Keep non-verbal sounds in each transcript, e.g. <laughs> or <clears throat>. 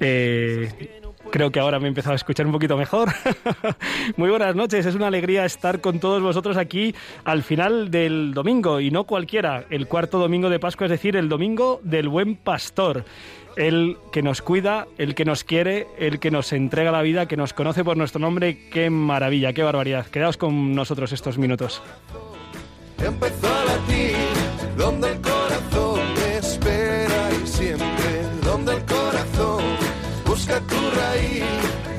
Eh, creo que ahora me he empezado a escuchar un poquito mejor. <laughs> Muy buenas noches, es una alegría estar con todos vosotros aquí al final del domingo, y no cualquiera, el cuarto domingo de Pascua, es decir, el domingo del buen pastor el que nos cuida, el que nos quiere, el que nos entrega la vida, que nos conoce por nuestro nombre. Qué maravilla, qué barbaridad. Quedaos con nosotros estos minutos. Empezó a latir, donde el corazón busca tu raíz,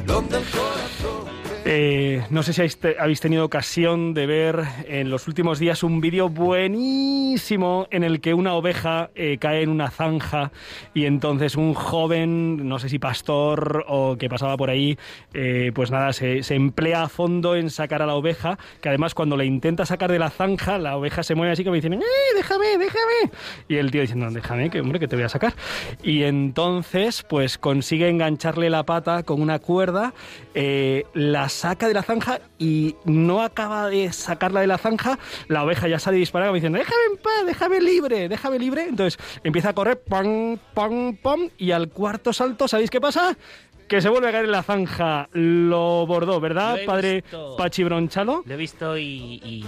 donde el corazón... Eh, no sé si habéis tenido ocasión de ver en los últimos días un vídeo buenísimo en el que una oveja eh, cae en una zanja y entonces un joven, no sé si pastor o que pasaba por ahí, eh, pues nada, se, emplea a fondo en sacar a la oveja, que además cuando le intenta sacar de la zanja, la oveja se mueve así como diciendo, ¡eh, déjame, déjame! Y el tío diciendo, déjame, que hombre, que te voy a sacar. Y entonces, pues consigue engancharle la pata con una cuerda, las saca de la zanja y no acaba de sacarla de la zanja, la oveja ya sale disparada diciendo, déjame en paz, déjame libre, déjame libre. Entonces empieza a correr, pam, pam, pam, y al cuarto salto, ¿sabéis qué pasa? que se vuelve a caer en la zanja. Lo bordó, ¿verdad, padre Pachi Bronchalo? Lo he visto y,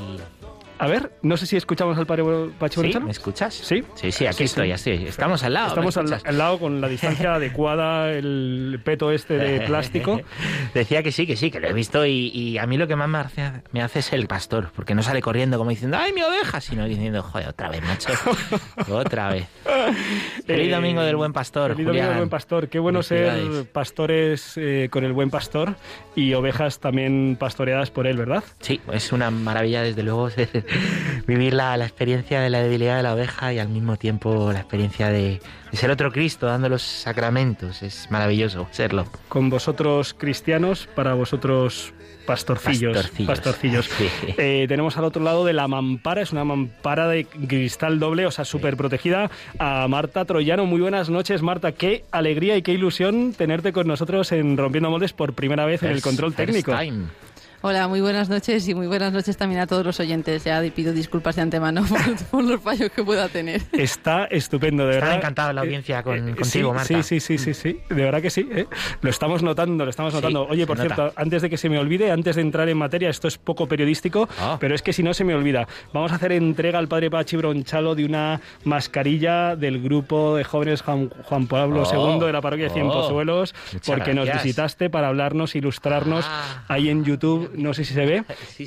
a ver, no sé si escuchamos al padre Pachi ¿Sí? ¿Me escuchas? Sí. Sí, sí, aquí estoy, así. Estamos al lado. Estamos al, lado con la distancia <laughs> adecuada, el peto este de <laughs> plástico. Decía que sí, que sí, que lo he visto y, a mí lo que más me hace, me hace es el pastor, porque no sale corriendo como diciendo, ¡ay, mi oveja! Sino diciendo, joder, otra vez, macho. <laughs> otra vez. Feliz eh, domingo del buen pastor. Feliz domingo del buen pastor. Qué bueno ser pastores eh, con el buen pastor y ovejas también pastoreadas por él, ¿verdad? Sí, es una maravilla, desde luego, <laughs> vivir la, experiencia de la debilidad de la oveja y al mismo tiempo la experiencia de, ser otro Cristo dando los sacramentos. Es maravilloso serlo. Con vosotros cristianos, para vosotros pastorcillos. Pastorcillos. <laughs> Eh, tenemos al otro lado de la mampara, es una mampara de cristal doble, o sea, súper protegida, a Marta Troyano. Muy buenas noches, Marta. Qué alegría y qué ilusión tenerte con nosotros en Rompiendo Moldes por primera vez en el control técnico. Hola, muy buenas noches y muy buenas noches también a todos los oyentes. Ya pido disculpas de antemano <laughs> por, <laughs> los fallos que pueda tener. Está estupendo, de verdad. Está encantado la audiencia eh, con, eh, contigo, Marta. Sí, sí, sí, sí, sí, de verdad que sí. ¿eh? Lo estamos notando, lo estamos notando. Oye, por cierto, antes de que se me olvide, antes de entrar en materia, esto es poco periodístico, ah. pero es que si no se me olvida. Vamos a hacer entrega al padre Pachi Bronchalo de una mascarilla del grupo de jóvenes Juan, Pablo II oh. de la parroquia de Cienpozuelos, oh. porque nos visitaste para hablarnos, ilustrarnos ah. ahí en YouTube. No sé si se ve. <laughs>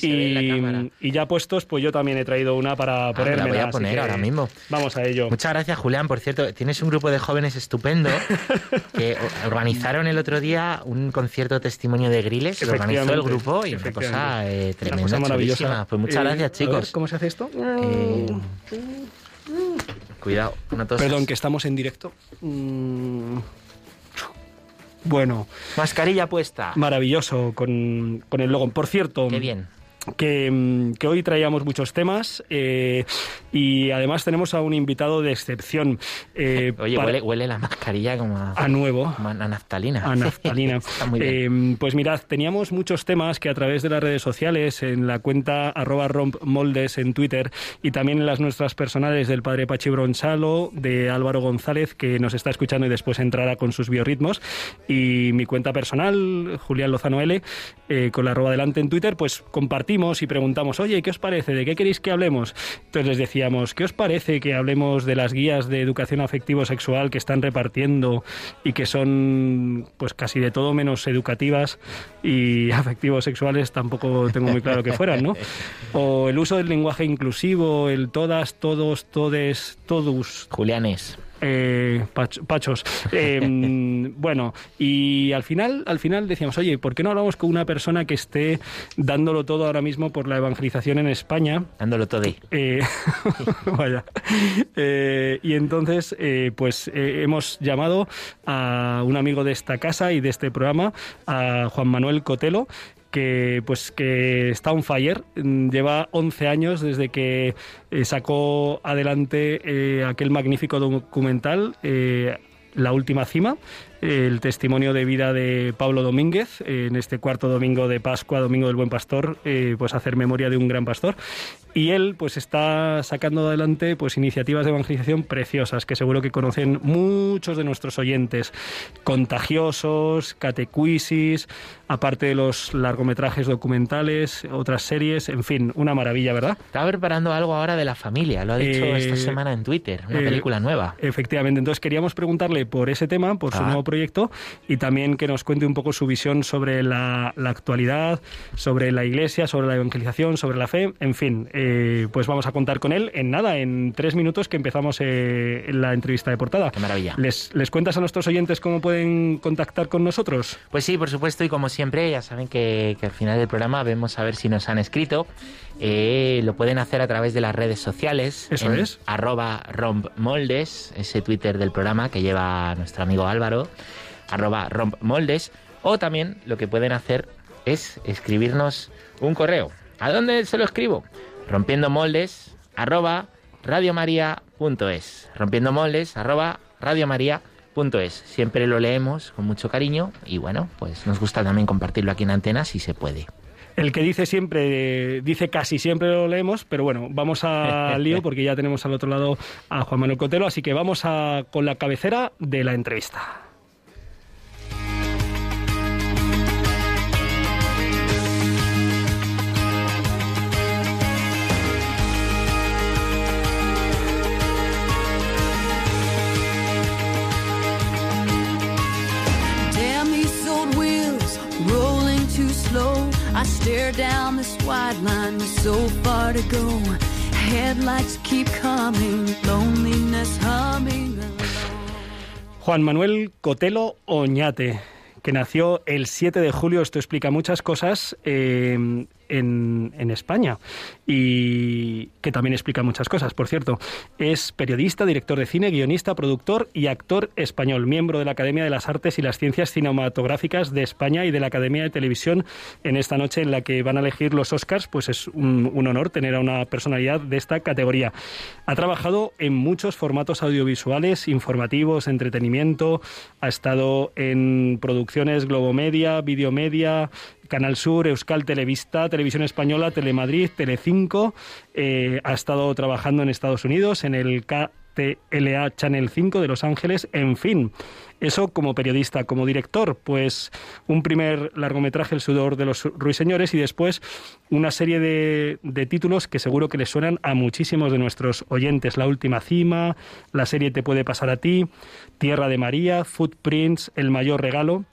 y, ya puestos, pues yo también he traído una para ah, ponerme. la voy a poner ahora mismo. Vamos a ello. Muchas gracias, Julián. Por cierto, tienes un grupo de jóvenes estupendo <laughs> que organizaron el otro día un concierto testimonio de griles. Lo organizó el grupo y una cosa eh, tremenda, maravillosa. Pues muchas eh, gracias, chicos. ¿Cómo se hace esto? Eh, cuidado, Perdón, que estamos en directo. Mm. Bueno. Mascarilla puesta. Maravilloso con, con el logo. Por cierto. Qué bien. Que, que, hoy traíamos muchos temas eh, y además tenemos a un invitado de excepción. Eh, <laughs> Oye, huele, la mascarilla como a, nuevo. a naftalina. A naftalina. <laughs> Eh, pues mirad, teníamos muchos temas que a través de las redes sociales, en la cuenta arroba rompmoldes en Twitter y también en las nuestras personales del padre Pachi Bronchalo, de Álvaro González, que nos está escuchando y después entrará con sus biorritmos, y mi cuenta personal, Julián Lozano L, con la arroba delante en Twitter, pues compartimos y preguntamos, oye, ¿qué os parece? ¿De qué queréis que hablemos? Entonces les decía, ¿qué os parece que hablemos de las guías de educación afectivo-sexual que están repartiendo y que son pues casi de todo menos educativas y <laughs> afectivo-sexuales tampoco tengo muy claro que fueran, ¿no? O el uso del lenguaje inclusivo, el todas, todos, todes, todos. Julianes. Eh, pach- pachos. Eh, <laughs> bueno, y al final, al final decíamos, oye, ¿por qué no hablamos con una persona que esté dándolo todo ahora mismo por la evangelización en España? Dándolo todo ahí. Eh, <laughs> vaya. Y entonces, pues hemos llamado a un amigo de esta casa y de este programa, a Juan Manuel Cotelo, que pues que está on fire, Mm, lleva 11 años desde que eh, sacó adelante eh, aquel magnífico documental eh, La última cima, el testimonio de vida de Pablo Domínguez eh, en este cuarto domingo de Pascua, domingo del Buen Pastor, eh, pues hacer memoria de un gran pastor. Y él pues está sacando adelante pues iniciativas de evangelización preciosas que seguro que conocen muchos de nuestros oyentes, contagiosos, catecuisis, aparte de los largometrajes documentales, otras series, en fin, una maravilla, ¿verdad? Estaba preparando algo ahora de la familia, lo ha dicho Eh, esta semana en Twitter, una eh, película nueva. Efectivamente, entonces queríamos preguntarle por ese tema, por su Ah. nuevo proyecto y también que nos cuente un poco su visión sobre la, la actualidad, sobre la iglesia, sobre la evangelización, sobre la fe, en fin, eh, pues vamos a contar con él en nada, en tres minutos que empezamos eh, la entrevista de portada. Qué maravilla. ¿Les, ¿Les cuentas a nuestros oyentes cómo pueden contactar con nosotros? Pues sí, por supuesto, y como siempre, ya saben que, que al final del programa vemos a ver si nos han escrito. Eh, lo pueden hacer a través de las redes sociales. Eso en es. Arroba rompmoldes, ese Twitter del programa que lleva nuestro amigo Álvaro. Arroba rompmoldes. O también lo que pueden hacer es escribirnos un correo. ¿A dónde se lo escribo? Rompiendo moldes, arroba radiomaria.es. Rompiendo moldes, arroba radiomaria.es. Siempre lo leemos con mucho cariño y bueno, pues nos gusta también compartirlo aquí en antena si se puede. El que dice siempre, dice casi siempre lo leemos, pero bueno, vamos al <laughs> lío porque ya tenemos al otro lado a Juan Manuel Cotelo, así que vamos a, con la cabecera de la entrevista. Juan Manuel Cotelo Oñate, que nació el 7 de julio, esto explica muchas cosas, eh, en, España y que también explica muchas cosas, por cierto. Es periodista, director de cine, guionista, productor y actor español, miembro de la Academia de las Artes y las Ciencias Cinematográficas de España y de la Academia de Televisión en esta noche en la que van a elegir los Oscars, pues es un, un honor tener a una personalidad de esta categoría. Ha trabajado en muchos formatos audiovisuales, informativos, entretenimiento, ha estado en producciones Globomedia, Videomedia, Canal Sur, Euskal Televista, Televisión Española, Telemadrid, Telecinco. Eh, ha estado trabajando en Estados Unidos, en el KTLA Channel 5 de Los Ángeles, en fin. Eso como periodista, como director, pues un primer largometraje, El sudor de los ruiseñores, y después una serie de, de títulos que seguro que les suenan a muchísimos de nuestros oyentes. La última cima, la serie Te puede pasar a ti, Tierra de María, Footprints, El mayor regalo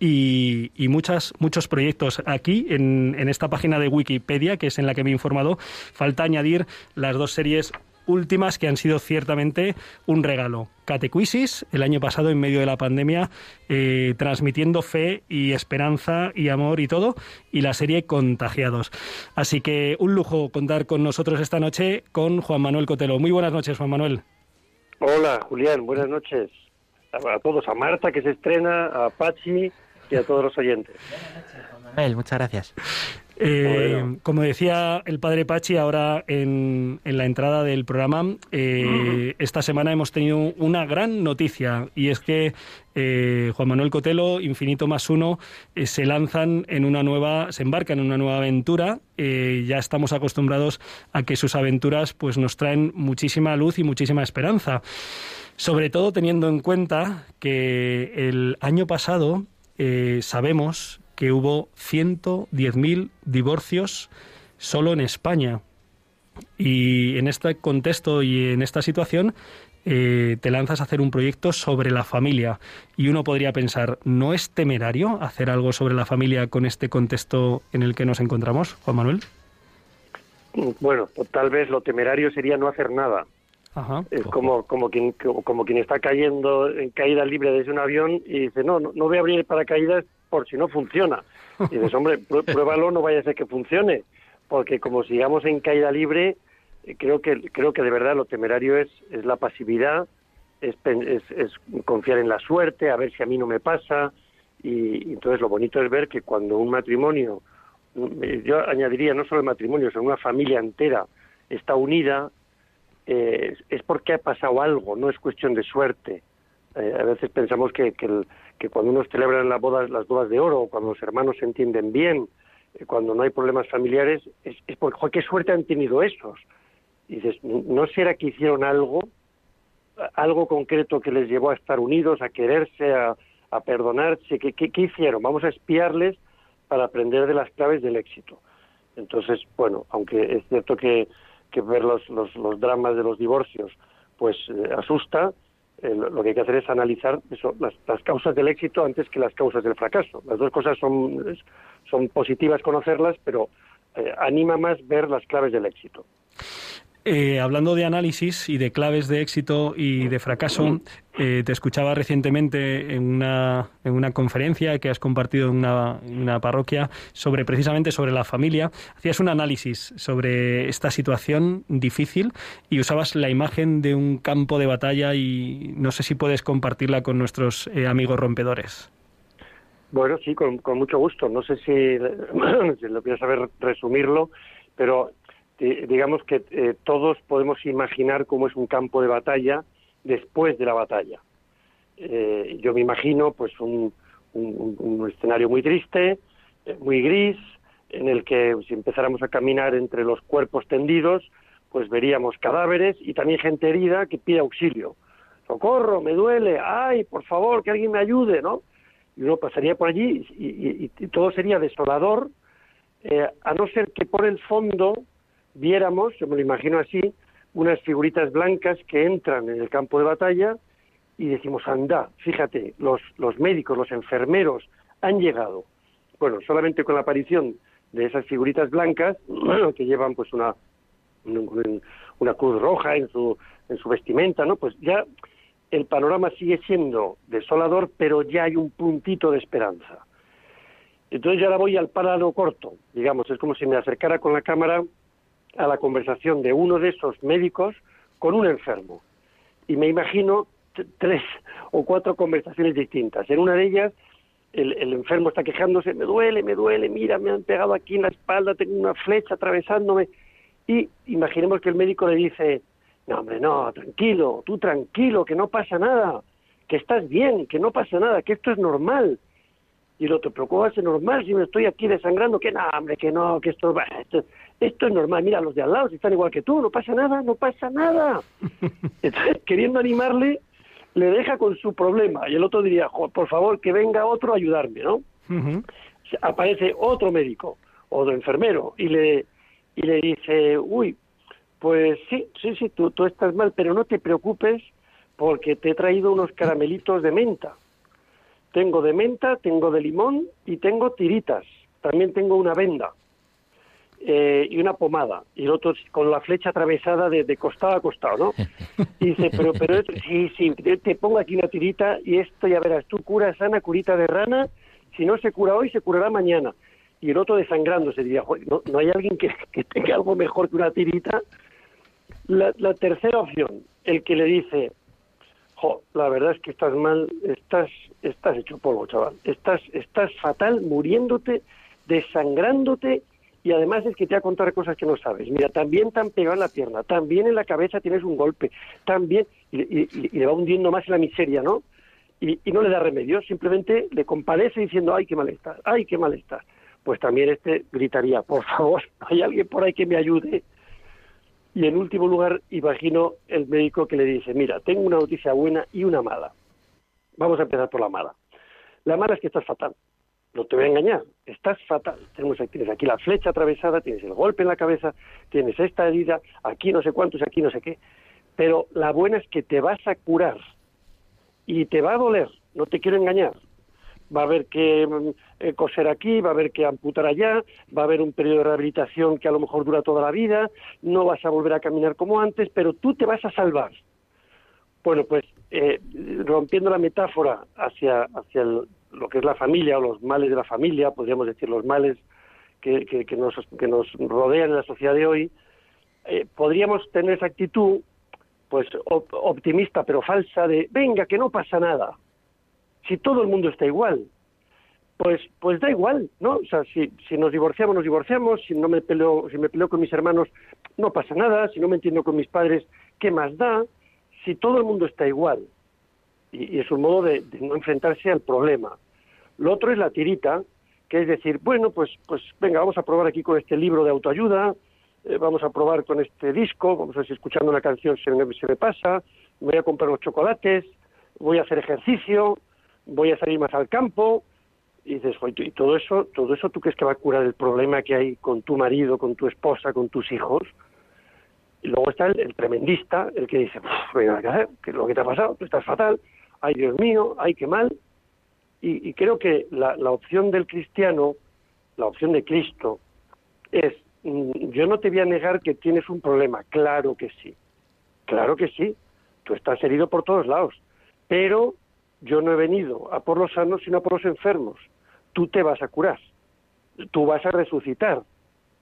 y, y muchas, muchos proyectos. Aquí, en, esta página de Wikipedia, que es en la que me he informado, falta añadir las dos series últimas que han sido ciertamente un regalo. Catecuisis, el año pasado en medio de la pandemia, eh, transmitiendo fe y esperanza y amor y todo, y la serie Contagiados. Así que un lujo contar con nosotros esta noche con Juan Manuel Cotelo. Muy buenas noches, Juan Manuel. Hola, Julián, buenas noches. A, todos, a Marta que se estrena, a Pachi y a todos los oyentes. Manuel, muchas gracias. Eh, Bueno. Como decía el padre Pachi ahora en, en la entrada del programa, eh, esta semana hemos tenido una gran noticia y es que eh, Juan Manuel Cotelo, Infinito más uno, eh, se lanzan en una nueva, se embarcan en una nueva aventura. Eh, ya estamos acostumbrados a que sus aventuras pues nos traen muchísima luz y muchísima esperanza. Sobre todo teniendo en cuenta que el año pasado eh, sabemos que hubo 110.000 divorcios solo en España. Y en este contexto y en esta situación eh, te lanzas a hacer un proyecto sobre la familia. Y uno podría pensar, ¿no es temerario hacer algo sobre la familia con este contexto en el que nos encontramos, Juan Manuel? Bueno, pues tal vez lo temerario sería no hacer nada. Ajá. Es como, como, quien, como, quien está cayendo en caída libre desde un avión y dice, no, no, no voy a abrir el paracaídas por si no funciona. Y dices, hombre, <laughs> pruébalo, no vaya a ser que funcione. Porque como sigamos en caída libre, eh, creo que, creo que de verdad lo temerario es, es la pasividad, es, es, es confiar en la suerte, a ver si a mí no me pasa. Y, y entonces lo bonito es ver que cuando un matrimonio, eh, yo añadiría no solo el matrimonio, sino una familia entera está unida, eh, es- porque ha pasado algo, no es cuestión de suerte. Eh, a veces pensamos que, que, cuando uno celebra las bodas, las bodas de oro, cuando los hermanos se entienden bien, eh, cuando no hay problemas familiares, es, porque, joder, qué suerte han tenido esos. Y dices, ¿no será que hicieron algo, algo concreto que les llevó a estar unidos, a quererse, a, perdonarse? ¿Qué, qué, qué hicieron? Vamos a espiarles para aprender de las claves del éxito. Entonces, bueno, aunque es cierto que, que ver los, los, los dramas de los divorcios pues eh, asusta, eh, lo que hay que hacer es analizar eso, las, las causas del éxito antes que las causas del fracaso. Las dos cosas son, son positivas conocerlas, pero eh, anima más ver las claves del éxito. Eh, hablando de análisis y de claves de éxito y de fracaso, eh, te escuchaba recientemente en una, en una conferencia que has compartido en una, una parroquia sobre precisamente sobre la familia. Hacías un análisis sobre esta situación difícil y usabas la imagen de un campo de batalla y no sé si puedes compartirla con nuestros eh, amigos rompedores. Bueno, sí, con, mucho gusto. No sé si, <clears throat> si lo a saber resumirlo, pero eh, digamos que eh, todos podemos imaginar cómo es un campo de batalla después de la batalla. Eh, yo me imagino pues un, escenario muy triste, muy gris, en el que si empezáramos a caminar entre los cuerpos tendidos, pues veríamos cadáveres y también gente herida que pide auxilio. Socorro, me duele, ay, por favor, que alguien me ayude, ¿no? y uno pasaría por allí y, todo sería desolador, a no ser que por el fondo viéramos, yo me lo imagino así, unas figuritas blancas que entran en el campo de batalla y decimos, anda, fíjate, los, los médicos, los enfermeros han llegado. Bueno, solamente con la aparición de esas figuritas blancas, <clears throat> que llevan pues una, un- una cruz roja en su, en su vestimenta, ¿no? Pues ya el panorama sigue siendo desolador, pero ya hay un puntito de esperanza. Entonces yo ahora voy al páramo corto, digamos, es como si me acercara con la cámara a la conversación de uno de esos médicos con un enfermo. Y me imagino tres o cuatro conversaciones distintas. En una de ellas, el, el enfermo está quejándose, me duele, me duele, mira, me han pegado aquí en la espalda, tengo una flecha atravesándome. Y imaginemos que el médico le dice, no, hombre, no, tranquilo, tú tranquilo, que no pasa nada, que estás bien, que no pasa nada, que esto es normal. Y el otro, pero ¿cómo normal si me estoy aquí desangrando? Que no, hombre, que no, que esto, esto, esto es normal. Mira, los de al lado si están igual que tú, no pasa nada, no pasa nada. <laughs> Entonces, queriendo animarle, le deja con su problema. Y el otro diría, "Jo, por favor, que venga otro a ayudarme, ¿no? Aparece otro médico, otro enfermero, y le, y le dice, uy, pues sí, sí, sí, tú, tú estás mal, pero no te preocupes porque te he traído unos caramelitos de menta. Tengo de menta, tengo de limón y tengo tiritas. También tengo una venda eh, y una pomada. Y el otro con la flecha atravesada de, de costado a costado, ¿no? <laughs> Y dice, pero, pero sí, sí, te, pongo aquí una tirita y esto ya verás, tú cura sana, curita de rana, si no se cura hoy, se curará mañana. Y el otro desangrándose, diría, "Joder, ¿no, no hay alguien que, que tenga algo mejor que una tirita? La, la tercera opción, el que le dice, jo, la verdad es que estás mal, estás, estás hecho polvo, chaval, estás, estás fatal, muriéndote, desangrándote, y además es que te va a contar cosas que no sabes. Mira, también te han pegado en la pierna, también en la cabeza tienes un golpe, también, y, y- le va hundiendo más en la miseria, ¿no? Y, y no le da remedio, simplemente le compadece diciendo, ay, qué mal estás, ay, qué mal estás. Pues también este gritaría, por favor, <laughs> hay alguien por ahí que me ayude. Y en último lugar, imagino el médico que le dice, mira, tengo una noticia buena y una mala. Vamos a empezar por la mala. La mala es que estás fatal. No te voy a engañar, estás fatal. Tienes aquí la flecha atravesada, tienes el golpe en la cabeza, tienes esta herida, aquí no sé cuántos, aquí no sé qué. Pero la buena es que te vas a curar y te va a doler, no te quiero engañar, va a haber que mm, eh, coser aquí, va a haber que amputar allá, va a haber un periodo de rehabilitación que a lo mejor dura toda la vida, no vas a volver a caminar como antes, pero tú te vas a salvar. Bueno, pues eh, rompiendo la metáfora hacia, hacia el- lo que es la familia o los males de la familia, podríamos decir los males que, nos, que nos rodean en la sociedad de hoy, eh, podríamos tener esa actitud pues op- optimista pero falsa de venga que no pasa nada. Si todo el mundo está igual pues pues da igual no o sea si, si nos divorciamos nos divorciamos. Si no me peleo si me peleo con mis hermanos no pasa nada. Si no me entiendo con mis padres qué más da si todo el mundo está igual y, es un modo de no enfrentarse al problema lo otro es la tirita que es decir bueno pues pues venga vamos a probar aquí con este libro de autoayuda eh, vamos a probar con este disco, vamos a ver si escuchando una canción se me, se me pasa, voy a comprar los chocolates, voy a hacer ejercicio, voy a salir más al campo, y dices, "Joder, y todo eso, todo eso tú crees que va a curar el problema que hay con tu marido, con tu esposa, con tus hijos. Y luego está el, tremendista, el que dice, "Uf, venga, ¿qué lo que te ha pasado? Tú estás fatal, ay Dios mío, ay qué mal. Y, y creo que la, la opción del cristiano, la opción de Cristo, es, mm, yo no te voy a negar que tienes un problema, claro que sí, claro que sí, tú estás herido por todos lados, pero yo no he venido a por los sanos, sino a por los enfermos. Tú te vas a curar, tú vas a resucitar,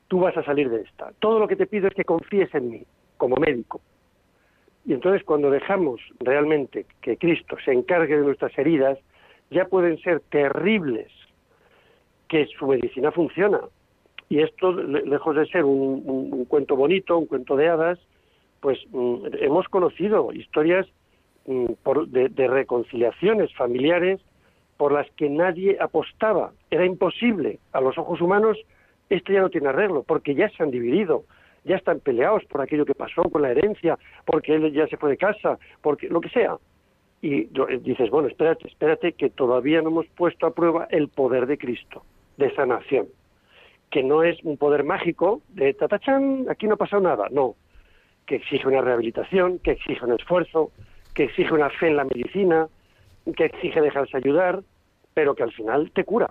tú vas a salir de esta. Todo lo que te pido es que confíes en mí, como médico. Y entonces cuando dejamos realmente que Cristo se encargue de nuestras heridas, ya pueden ser terribles, que su medicina funciona. Y esto, le- lejos de ser un, un- un cuento bonito, un cuento de hadas, pues mm, hemos conocido historias mm, por- de, de reconciliaciones familiares por las que nadie apostaba. Era imposible. A los ojos humanos esto ya no tiene arreglo, porque ya se han dividido, ya están peleados por aquello que pasó, por la herencia, porque él ya se fue de casa, porque lo que sea. Y eh, dices, bueno, espérate, espérate, que todavía no hemos puesto a prueba el poder de Cristo, de sanación, que no es un poder mágico de tatachán, aquí no ha pasado nada, no, que exige una rehabilitación, que exige un esfuerzo, que exige una fe en la medicina, que exige dejarse ayudar, pero que al final te cura.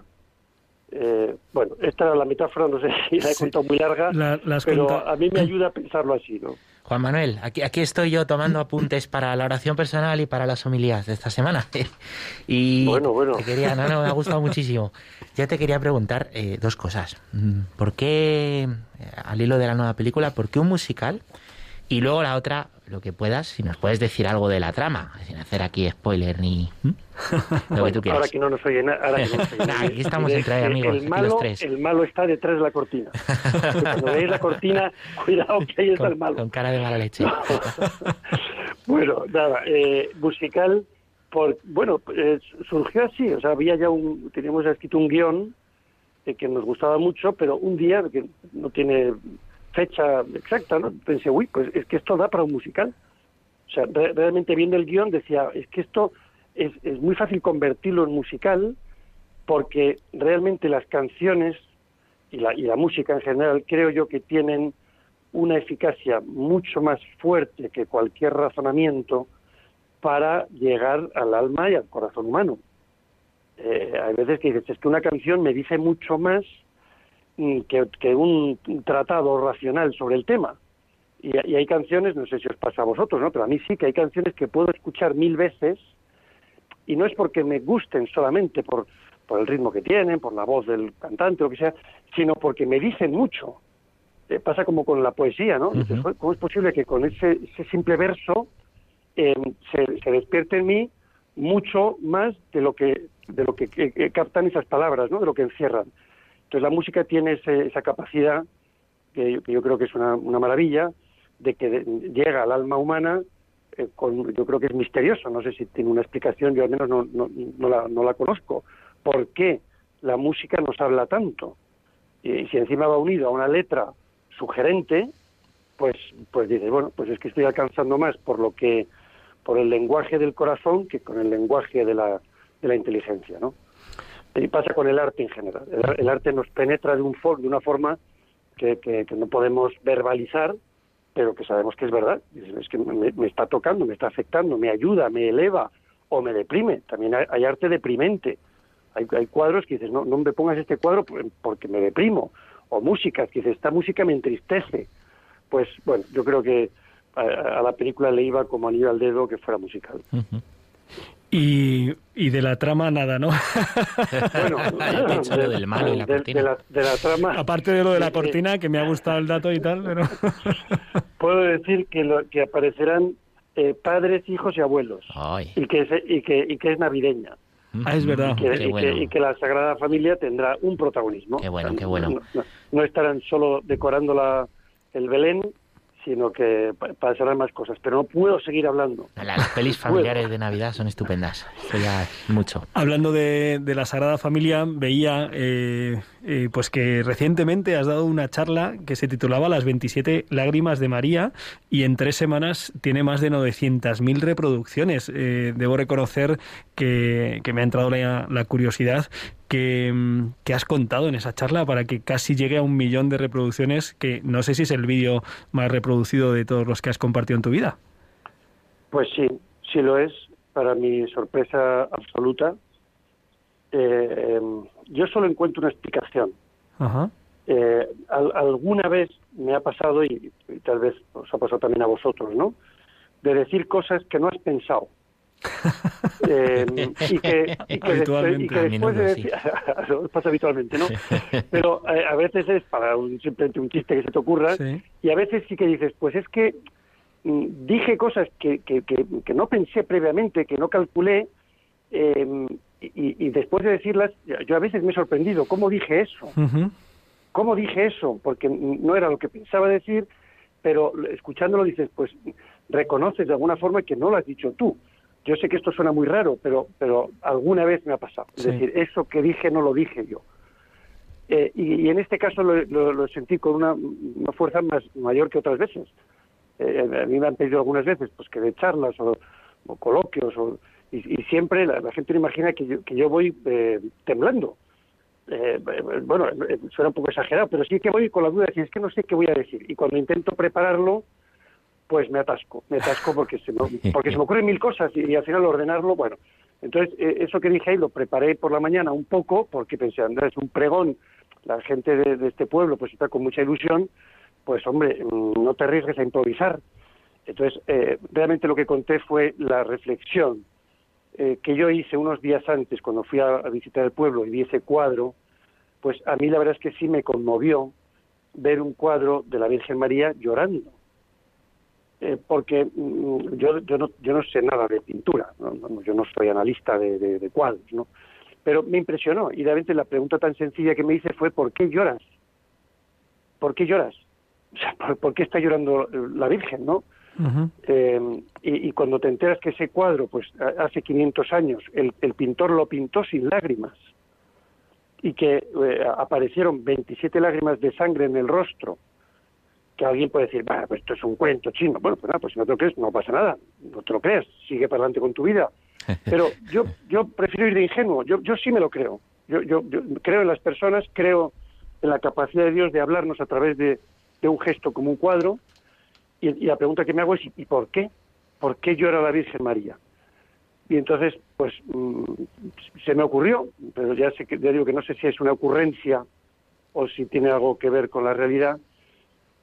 Eh, bueno, esta era la metáfora, no sé <laughs> si la he Sí. contado muy larga, La- pero contado- a mí me <clears throat> ayuda a pensarlo así, ¿no? Juan Manuel, aquí, aquí estoy yo tomando apuntes para la oración personal y para las homilías de esta semana. <laughs> y Bueno, bueno. te quería, no, no, me ha gustado <laughs> muchísimo. Ya te quería preguntar eh, dos cosas. Mm, ¿Por qué, eh, al hilo de la nueva película, por qué un musical? Y luego la otra, lo que puedas, si nos puedes decir algo de la trama, sin hacer aquí spoiler ni ¿Mm? lo que tú quieras. Ahora que no nos oye ahora que no nos oye <laughs> Nah, aquí estamos El- entre el- amigos, el malo, los tres. El malo está detrás de la cortina. <laughs> Cuando veis la cortina, cuidado que ahí está el con, malo. con cara de mala leche. <laughs> bueno, nada, eh, musical, por, bueno, eh, surgió así, o sea, había ya un, teníamos ya escrito un guion eh, que nos gustaba mucho, pero un día, que no tiene fecha exacta, ¿no? Pensé, uy, pues es que esto da para un musical. O sea, re- realmente viendo el guion decía, es que esto es, es muy fácil convertirlo en musical porque realmente las canciones y la, y la música en general creo yo que tienen una eficacia mucho más fuerte que cualquier razonamiento para llegar al alma y al corazón humano. Eh, hay veces que dices, es que una canción me dice mucho más que, que un tratado racional sobre el tema. Y, y hay canciones, no sé si os pasa a vosotros, ¿no? pero a mí sí que hay canciones que puedo escuchar mil veces y no es porque me gusten solamente por, por el ritmo que tienen, por la voz del cantante o lo que sea, sino porque me dicen mucho. Eh, pasa como con la poesía, ¿no? "Joder, ¿Cómo es posible que con ese, ese simple verso eh, se, se despierte en mí mucho más de lo que de lo que, que- que captan esas palabras, ¿no? De lo que encierran. Entonces la música tiene ese- esa capacidad que, yo- creo que es una, maravilla de que llega al alma humana eh, con, yo creo que es misterioso, no sé si tiene una explicación, yo al menos no, la, no la conozco. ¿Por qué la música nos habla tanto? Y si encima va unido a una letra sugerente, pues, pues dices, bueno, pues es que estoy alcanzando más por lo que, por el lenguaje del corazón que con el lenguaje de la inteligencia, ¿no? Y pasa con el arte en general. El, el arte nos penetra de, un for- de una forma que, que- que no podemos verbalizar, pero que sabemos que es verdad. Es que me, me está tocando, me está afectando, me ayuda, me eleva o me deprime. También hay, hay arte deprimente. Hay, hay cuadros que dices, no, no me pongas este cuadro por- porque me deprimo. O músicas que dices, esta música me entristece. Pues bueno, yo creo que a, a la película le iba como anillo al dedo que fuera musical. Y, y de la trama nada, ¿no? <laughs> Bueno, <laughs> he lo del malo y la de, cortina. de la, de la trama, Aparte de lo de la cortina, que me ha gustado el dato y tal, pero... <laughs> puedo decir que, lo, que aparecerán eh, padres, hijos y abuelos. Ay. Y que, es, y, que, y que es navideña. Ah, es verdad. Y que, Qué y bueno. que- y que la Sagrada Familia tendrá un protagonismo. Qué bueno, qué bueno. No, no- no estarán solo decorando la, el Belén, sino que pa- pasarán más cosas. Pero no puedo seguir hablando. Las pelis <laughs> familiares de Navidad son estupendas. Esto ya es mucho. Hablando de, de la Sagrada Familia, veía eh, eh, pues que recientemente has dado una charla que se titulaba Las 27 lágrimas de María y en tres semanas tiene más de 900.000 reproducciones. Eh, debo reconocer que, que me ha entrado la, la curiosidad que, mm, que has contado en esa charla para que casi llegue a un millón de reproducciones, que no sé si es el vídeo más reproducido de todos los que has compartido en tu vida. Pues sí, sí lo es, para mi sorpresa absoluta. Eh, yo solo encuentro una explicación. Ajá. Eh, al- alguna vez me ha pasado, y, y tal vez os ha pasado también a vosotros, ¿no? De decir cosas que no has pensado. Eh, y que, y que después, y que Habitualmente. A después de menudo, <laughs> Eso pasa habitualmente, ¿no? Pero eh, a veces es para un, simplemente un chiste que se te ocurra, Sí. y a veces sí que dices, pues es que mm, dije cosas que, que, que, que no pensé previamente, que no calculé, eh, y, y después de decirlas, yo- a veces me he sorprendido, ¿cómo dije eso? Ujú. ¿Cómo dije eso? Porque no era lo que pensaba decir, pero escuchándolo dices, pues reconoces de alguna forma que no lo has dicho tú. Yo sé que esto suena muy raro, pero, pero alguna vez me ha pasado. Sí. Es decir, eso que dije no lo dije yo. Eh, y, y en este caso lo, lo- lo sentí con una, una fuerza más mayor que otras veces. Eh, a mí me han pedido algunas veces pues que de charlas o, o coloquios, o, y, y siempre la, la gente imagina que yo, que yo voy eh, temblando. Eh, bueno, eh, suena un poco exagerado, pero sí que voy con la duda de si es que no sé qué voy a decir. Y cuando intento prepararlo, pues me atasco, me atasco <laughs> porque se me, porque se me ocurren mil cosas y, y al final ordenarlo, bueno. Entonces, eh, eso que dije ahí lo preparé por la mañana un poco porque pensé, Andrés, es un pregón, la gente de, de este pueblo pues está con mucha ilusión, pues hombre, mm, no te arriesgues a improvisar. Entonces, eh, realmente lo que conté fue la reflexión eh, que yo hice unos días antes cuando fui a, a visitar el pueblo y vi ese cuadro, pues a mí la verdad es que sí me conmovió ver un cuadro de la Virgen María llorando. Eh, porque mm, yo, yo, no, yo no sé nada de pintura, ¿no? Yo no soy analista de, de- de cuadros, ¿no? Pero me impresionó y realmente la pregunta tan sencilla que me hice fue ¿por qué lloras? ¿Por qué lloras? O sea, ¿por, por qué está llorando la Virgen, no? Eh, y, y cuando te enteras que ese cuadro, pues hace 500 años, el, el pintor lo pintó sin lágrimas y que eh, aparecieron 27 lágrimas de sangre en el rostro, que alguien puede decir, "Bah, pues esto es un cuento chino. Bueno, pues nada, pues si no te lo crees, no pasa nada, no te lo creas, sigue para adelante con tu vida. <laughs> Pero yo, yo prefiero ir de ingenuo, yo, yo sí me lo creo. Yo, yo, yo creo en las personas, creo en la capacidad de Dios de hablarnos a través de, de un gesto como un cuadro, y, y la pregunta que me hago es, ¿y por qué? ¿Por qué llora la Virgen María? Y entonces, pues, mm, se me ocurrió, pero ya, sé que, ya digo que no sé si es una ocurrencia o si tiene algo que ver con la realidad,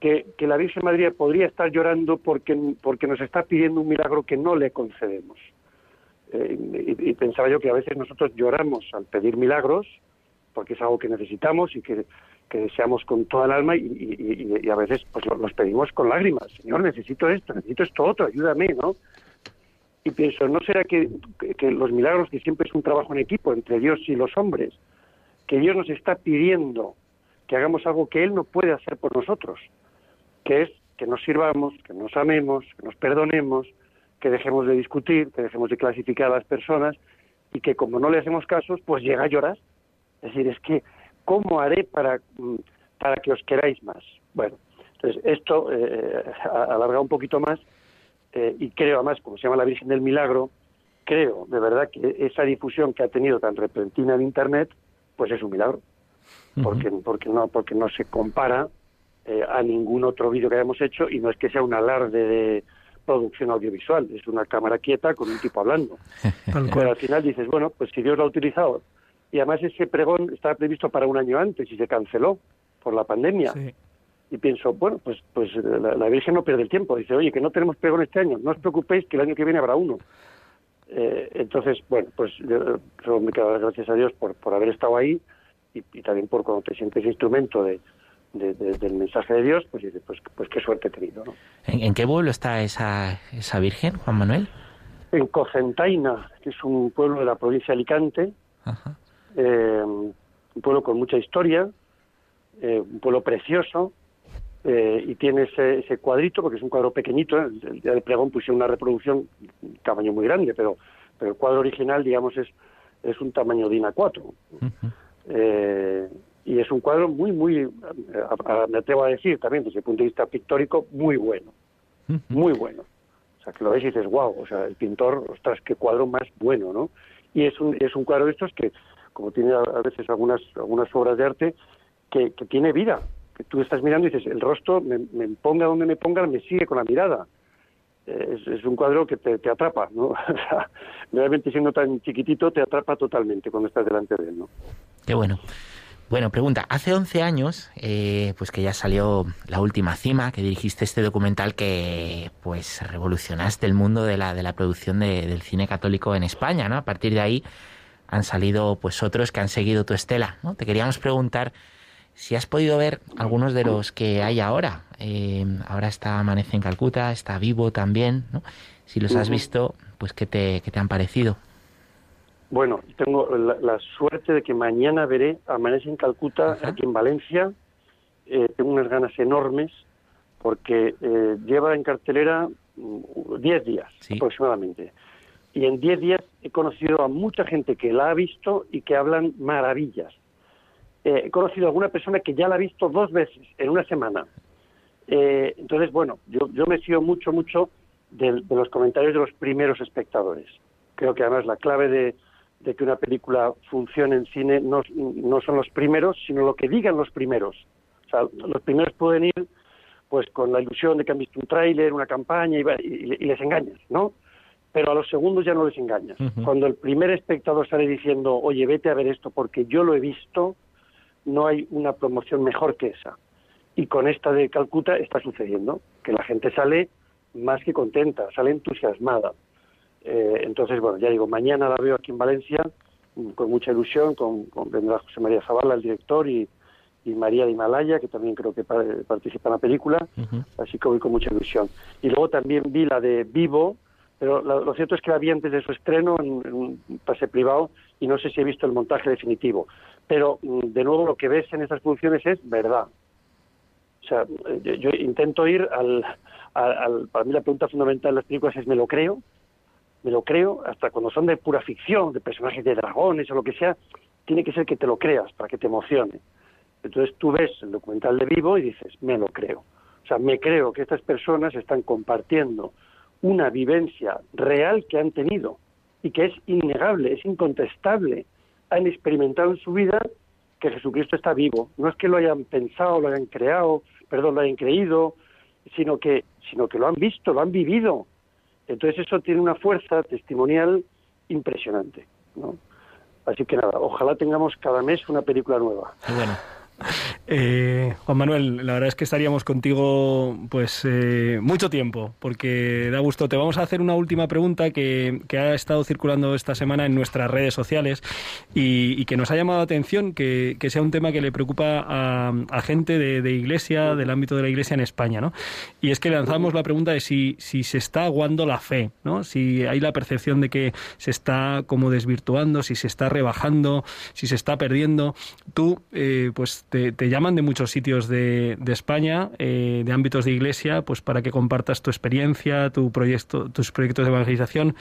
que, la Virgen María podría estar llorando porque, porque nos está pidiendo un milagro que no le concedemos. Eh, y, pensaba yo que a veces nosotros lloramos al pedir milagros, porque es algo que necesitamos y que, que deseamos con toda el alma y, y- y- a veces pues lo- los pedimos con lágrimas. Señor, necesito esto, necesito esto otro, ayúdame, ¿no? Y pienso, ¿no será que- que los milagros, que siempre es un trabajo en equipo entre Dios y los hombres, que Dios nos está pidiendo que hagamos algo que Él no puede hacer por nosotros, que es que nos sirvamos, que nos amemos, que nos perdonemos, que dejemos de discutir, que dejemos de clasificar a las personas y que como no le hacemos casos, pues llega a llorar. Es decir, es que, ¿cómo haré para, mm, para que os queráis más? Bueno, entonces esto eh, alarga un poquito más eh, y creo, además, como se llama la Virgen del Milagro, creo de verdad que esa difusión que ha tenido tan repentina en Internet, pues es un milagro, porque, porque, no, porque no se compara eh, a ningún otro vídeo que hayamos hecho y no es que sea un alarde de producción audiovisual, es una cámara quieta con un tipo hablando. <laughs> Pero al final dices, bueno, pues si Dios lo ha utilizado y además ese pregón estaba previsto para un año antes y se canceló por la pandemia. Sí. Y pienso, bueno, pues, pues la, la Virgen no pierde el tiempo. Dice, oye, que no tenemos pregón este año, no os preocupéis que el año que viene habrá uno. Eh, entonces, bueno, pues yo solo me quedo dar gracias a Dios por, por haber estado ahí y, y también por cuando te sientes instrumento de, de- de- del mensaje de Dios, pues dices, pues, pues qué suerte he tenido, ¿no? ¿En, en qué pueblo está esa, esa Virgen, Juan Manuel? En Cocentaina, que es un pueblo de la provincia de Alicante, Ajá. eh, un pueblo con mucha historia, eh, un pueblo precioso, eh, y tiene ese, ese cuadrito, porque es un cuadro pequeñito, el, día del pregón pusieron una reproducción, tamaño muy grande, pero, pero el cuadro original, digamos, es, es un tamaño DIN A4. Ujú. Eh, y es un cuadro muy, muy, eh, me atrevo a decir también desde el punto de vista pictórico, muy bueno, muy bueno. O sea, que lo ves y dices, wow, o sea, el pintor, ostras, qué cuadro más bueno, ¿no? Y es un, es un cuadro de estos que, como tiene a, veces algunas, algunas obras de arte, que, que tiene vida, que tú estás mirando y dices, el rostro, me, me ponga donde me ponga, me sigue con la mirada. Eh, Es, es un cuadro que te, te atrapa, ¿no? <laughs> O sea, realmente siendo tan chiquitito, te atrapa totalmente cuando estás delante de él, ¿no? Qué bueno. Bueno, pregunta, hace 11 años, eh, pues que ya salió La Última Cima, que dirigiste este documental que pues revolucionaste el mundo de la, de la producción de- del cine católico en España, ¿no? A partir de ahí han salido pues otros que han seguido tu estela, ¿no? Te queríamos preguntar si has podido ver algunos de los que hay ahora. Eh, ahora está Amanece en Calcuta, está Vivo también, ¿no? Si los has visto, pues ¿qué te, qué te han parecido? Bueno, tengo la, la suerte de que mañana veré Amanece en Calcuta, Ajá. aquí en Valencia. Eh, tengo unas ganas enormes porque eh, lleva en cartelera mm, 10 días Sí. aproximadamente. Y en 10 días he conocido a mucha gente que la ha visto y que hablan maravillas. Eh, he conocido a alguna persona que ya la ha visto dos veces en una semana. Eh, entonces, bueno, yo, yo me fío mucho, mucho del- de, los comentarios de los primeros espectadores. Creo que además la clave de, de que una película funcione en cine no, no son los primeros, sino lo que digan los primeros. O sea, los primeros pueden ir pues con la ilusión de que han visto un tráiler, una campaña y, va- y- y les engañas, ¿no? Pero a los segundos ya no les engañas. Cuando el primer espectador sale diciendo, oye, vete a ver esto porque yo lo he visto, no hay una promoción mejor que esa. Y con esta de Calcuta está sucediendo, que la gente sale más que contenta, sale entusiasmada. Eh, entonces, bueno, ya digo, mañana la veo aquí en Valencia mm, con mucha ilusión, con, con vendrá José María Zavala, el director, y, y María de Himalaya, que también creo que pa- participa en la película, así que voy con mucha ilusión. Y luego también vi la de Vivo, pero lo cierto es que la vi antes de su estreno en, en un pase privado y no sé si he visto el montaje definitivo. Pero, mm, de nuevo, lo que ves en estas producciones es verdad. O sea, eh, yo, yo intento ir al, al, al- Para mí la pregunta fundamental de las películas es ¿me lo creo? ¿Me lo creo? Hasta cuando son de pura ficción, de personajes de dragones o lo que sea, tiene que ser que te lo creas para que te emocione. Entonces tú ves el documental de Vivo y dices, me lo creo. O sea, me creo que estas personas están compartiendo una vivencia real que han tenido y que es innegable, es incontestable. Han experimentado en su vida que Jesucristo está vivo. No es que lo hayan pensado, lo hayan creado, perdón, lo hayan creído, sino que, sino que lo han visto, lo han vivido. Entonces eso tiene una fuerza testimonial impresionante. ¿no? Así que nada, ojalá tengamos cada mes una película nueva. Bueno. Eh, Juan Manuel, la verdad es que estaríamos contigo pues eh, mucho tiempo, porque da gusto. Te vamos a hacer una última pregunta que, que ha estado circulando esta semana en nuestras redes sociales y, que nos ha llamado la atención que, que sea un tema que le preocupa a, gente de, iglesia, del ámbito de la iglesia en España, ¿no? Y es que lanzamos la pregunta de si, si se está aguando la fe, ¿no? Si hay la percepción de que se está como desvirtuando, si se está rebajando, si se está perdiendo. Tú, eh, pues te, te de muchos sitios de, España, eh, de ámbitos de iglesia, pues para que compartas tu experiencia, tu proyecto, tus proyectos de evangelización.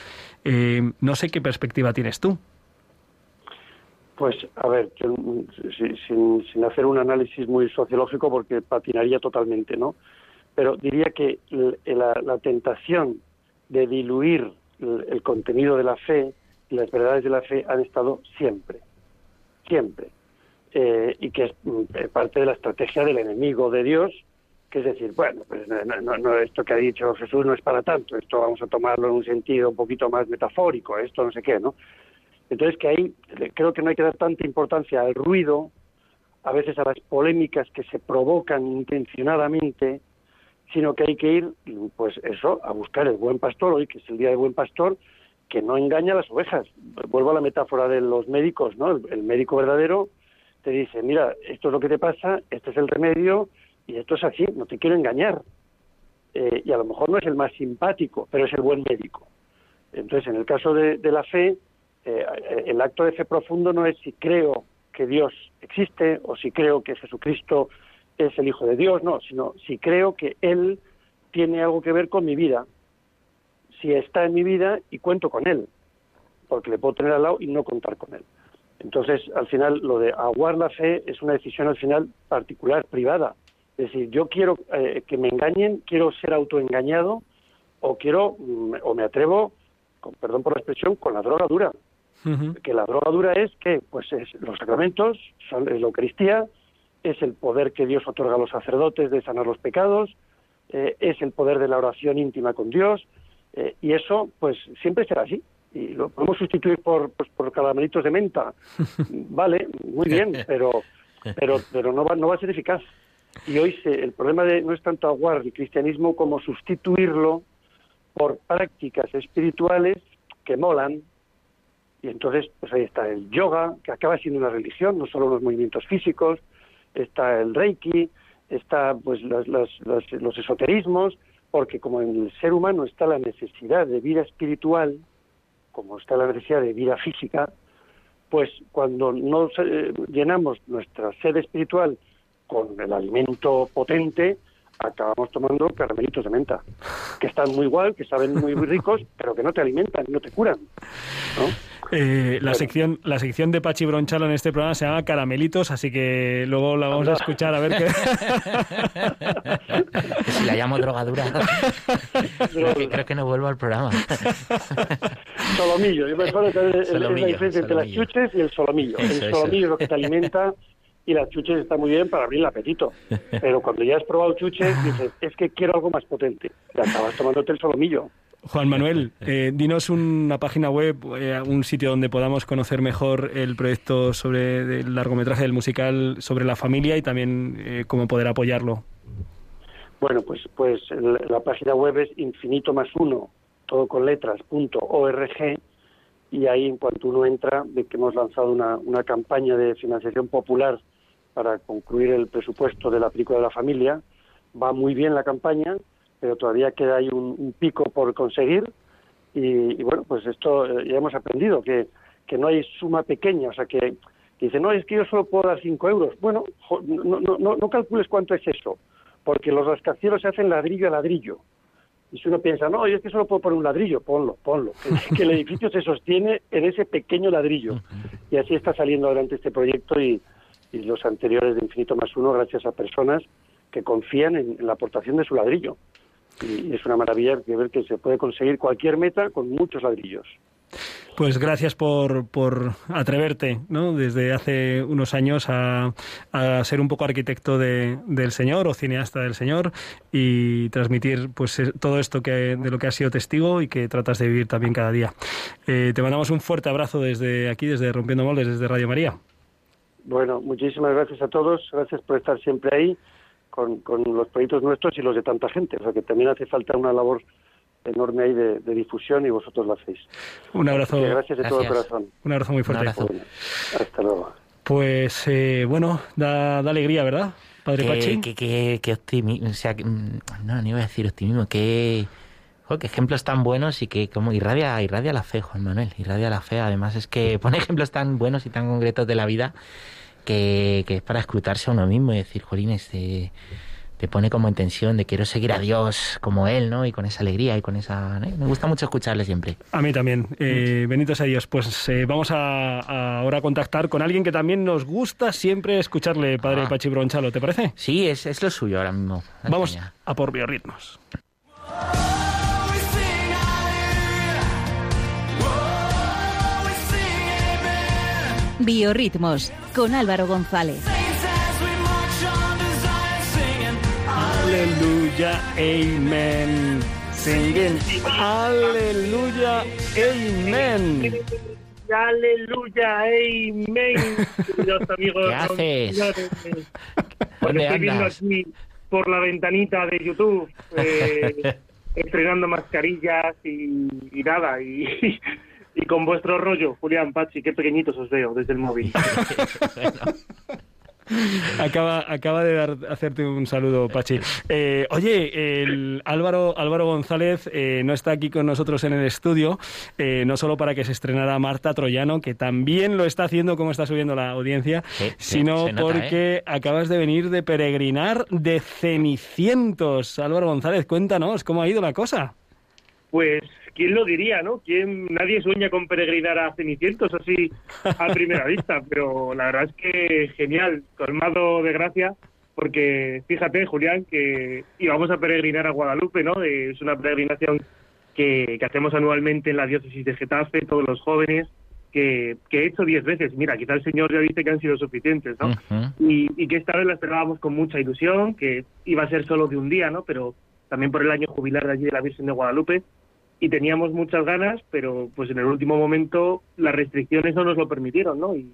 Eh, no sé qué perspectiva tienes tú. Pues, a ver, sin, hacer un análisis muy sociológico, porque patinaría totalmente, ¿no? Pero diría que la, la tentación de diluir el, el contenido de la fe y las verdades de la fe han estado siempre, siempre. Eh, y que es mm, eh, parte de la estrategia del enemigo de Dios, que es decir, bueno, pues no, esto que ha dicho Jesús no es para tanto, esto vamos a tomarlo en un sentido un poquito más metafórico, esto no sé qué, ¿no? Entonces que ahí creo que no hay que dar tanta importancia al ruido, a veces a las polémicas que se provocan intencionadamente, sino que hay que ir, pues eso, a buscar el buen pastor, hoy que es el día del buen pastor, que no engaña a las ovejas. Vuelvo a la metáfora de los médicos, ¿no? El médico verdadero te dice, mira, esto es lo que te pasa, este es el remedio y esto es así, no te quiero engañar. Eh, y a lo mejor no es el más simpático, pero es el buen médico. Entonces, en el caso de, la fe, eh, el acto de fe profundo no es si creo que Dios existe o si creo que Jesucristo es el Hijo de Dios, no, sino si creo que Él tiene algo que ver con mi vida, si está en mi vida y cuento con Él, porque le puedo tener al lado y no contar con Él. Entonces, al final, lo de aguar la fe es una decisión al final particular, privada. Es decir, yo quiero eh, que me engañen, quiero ser autoengañado o quiero, mm, o me atrevo, con perdón por la expresión, con la droga dura. Que la droga dura es que, pues, es los sacramentos, son, es la Eucaristía, es el poder que Dios otorga a los sacerdotes de sanar los pecados, eh, es el poder de la oración íntima con Dios, eh, y eso, pues, siempre será así y lo podemos sustituir por pues, por caramelitos de menta. <laughs> Vale muy bien pero pero pero no va no va a ser eficaz. Y hoy se, el problema de, no es tanto aguar el cristianismo como sustituirlo por prácticas espirituales que molan. Y entonces pues ahí está el yoga que acaba siendo una religión no solo los movimientos físicos está el reiki está pues las, las, las, los esoterismos porque como en el ser humano está la necesidad de vida espiritual como está la necesidad de vida física, pues cuando no eh, llenamos nuestra sed espiritual con el alimento potente, acabamos tomando caramelitos de menta, que están muy igual, que saben muy, muy ricos, pero que no te alimentan, no te curan. ¿no? Eh, la, sección, la sección de Pachi Bronchalo en este programa se llama Caramelitos, así que luego la vamos a escuchar a ver qué. <laughs> si la llamo drogadura, creo, que, creo que no vuelvo al programa. <laughs> solomillo, yo me acuerdo que es la diferencia entre las chuches y el solomillo. Eso, el solomillo es lo que te alimenta y las chuches está muy bien para abrir el apetito. Pero cuando ya has probado chuches, dices, es que quiero algo más potente. Y acabas tomándote el solomillo. Juan Manuel, <laughs> eh, dinos una página web, eh, un sitio donde podamos conocer mejor el proyecto sobre el largometraje del musical sobre la familia y también eh, cómo poder apoyarlo. Bueno, pues, pues la página web es infinito más uno, todo con letras, punto org, y ahí en cuanto uno entra, ve que hemos lanzado una, una campaña de financiación popular para concluir el presupuesto de la película de la familia. Va muy bien la campaña, pero todavía queda ahí un, un pico por conseguir. Y, y bueno, pues esto eh, ya hemos aprendido, que, que no hay suma pequeña, o sea, que, que dice, no, es que yo solo puedo dar cinco euros. Bueno, jo- no, no, no, no calcules cuánto es eso, porque los rascacielos se hacen ladrillo a ladrillo. Y si uno piensa, no, yo es que solo puedo poner un ladrillo, ponlo, ponlo. <laughs> Que, que el edificio se sostiene en ese pequeño ladrillo. Y así está saliendo adelante este proyecto y, y los anteriores de Infinito más Uno, gracias a personas que confían en, en la aportación de su ladrillo. Y, es una maravilla que ver que se puede conseguir cualquier meta con muchos ladrillos. Pues gracias por, por atreverte, ¿no? Desde hace unos años a, a ser un poco arquitecto de, del Señor o cineasta del Señor y transmitir pues eh, todo esto que de lo que has sido testigo y que tratas de vivir también cada día. Eh, te mandamos un fuerte abrazo desde aquí, desde Rompiendo Moldes, desde Radio María. Bueno, muchísimas gracias a todos, gracias por estar siempre ahí con, con los proyectos nuestros y los de tanta gente. O sea que también hace falta una labor enorme ahí de, de difusión y vosotros lo hacéis. Un abrazo, gracias de todo corazón. un abrazo muy fuerte. Un abrazo. Bueno, hasta luego. Pues eh, bueno, da, da alegría, ¿verdad, Padre? Que, que, que, que optimismo, o sea, que, mm, no, no iba a decir optimismo, que, que ejemplos tan buenos y que como irradia, irradia la fe, Juan Manuel, irradia la fe. Además es que <laughs> pone ejemplos tan buenos y tan concretos de la vida que, que es para escrutarse a uno mismo y decir, Jolines, te, te pone como en tensión de quiero seguir a Dios como Él, ¿no? Y con esa alegría y con esa... ¿eh? Me gusta mucho escucharle siempre. A mí también. Eh, benditos a Dios. Pues eh, vamos a, a ahora a contactar con alguien que también nos gusta siempre escucharle, Padre Ah. Pachi Bronchalo. ¿Te parece? Sí, es, es lo suyo ahora mismo. Vamos España. a por biorritmos. Biorritmos con Álvaro González. Aleluya, amen. Singing. Aleluya, amen. aleluya, amén. Queridos <laughs> amigos, ¿Qué haces? ¿Dónde estoy viendo aquí por la ventanita de YouTube, eh, <laughs> estrenando mascarillas y, y nada, y, y con vuestro rollo, Julián, Pachi, qué pequeñitos os veo desde el móvil. <laughs> Acaba, acaba de dar, hacerte un saludo, Pachi. Eh, oye, el Álvaro, Álvaro González eh, no está aquí con nosotros en el estudio, eh, no solo para que se estrenara Marta Troyano, que también lo está haciendo como está subiendo la audiencia, Sí, sino nota, porque acabas de venir de peregrinar de Cenicientos. Álvaro González, cuéntanos cómo ha ido la cosa. Pues, ¿quién lo diría, no? ¿Quién, nadie sueña con peregrinar a Cenicientos así a primera <laughs> vista, pero la verdad es que genial, colmado de gracia, porque fíjate, Julián, que íbamos a peregrinar a Guadalupe, ¿no? Es una peregrinación que, que hacemos anualmente en la diócesis de Getafe, todos los jóvenes, que, que he hecho diez veces. Mira, quizá el Señor ya dice que han sido suficientes, ¿no? Y, y que esta vez la esperábamos con mucha ilusión, que iba a ser solo de un día, ¿no? Pero también por el año jubilar de allí de la Virgen de Guadalupe. Y teníamos muchas ganas, pero pues en el último momento las restricciones no nos lo permitieron, ¿no? Y,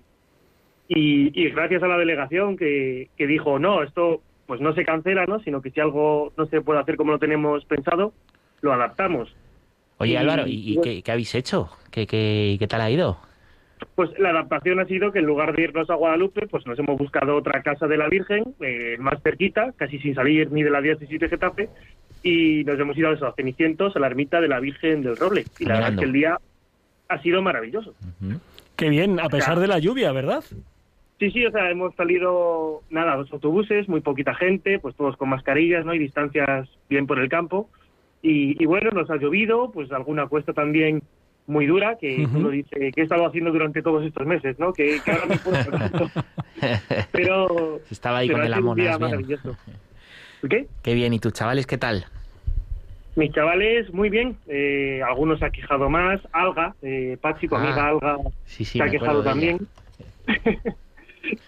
y, y gracias a la delegación que, que dijo, no, esto pues no se cancela, ¿no? Sino que si algo no se puede hacer como lo tenemos pensado, lo adaptamos. Oye, Y- Álvaro, ¿y, y qué, qué habéis hecho? ¿Qué, qué, qué tal ha ido? Pues la adaptación ha sido que en lugar de irnos a Guadalupe, pues nos hemos buscado otra casa de la Virgen, eh, más cerquita, casi sin salir ni de la diócesis de Getafe, y nos hemos ido a a Cenicientos, a la ermita de la Virgen del Roble. Y la verdad es que el día ha sido maravilloso. Ujú. Qué bien, a pesar de la lluvia, ¿verdad? Sí, sí, o sea, hemos salido, nada, dos autobuses, muy poquita gente, pues todos con mascarillas, ¿no? Y distancias bien por el campo. Y, y bueno, nos ha llovido, pues alguna cuesta también muy dura, que uno dice, ¿qué he estado haciendo durante todos estos meses, no? Que, que ahora me puedo <laughs> Pero... Estaba ahí pero con el maravilloso. ¿Qué? Qué bien, ¿y tus chavales qué tal? Mis chavales, muy bien. Eh, algunos se ha quejado más. Alga, eh, Pachi, tu Ah, amiga Alga, Sí, sí, se ha quejado también. <laughs>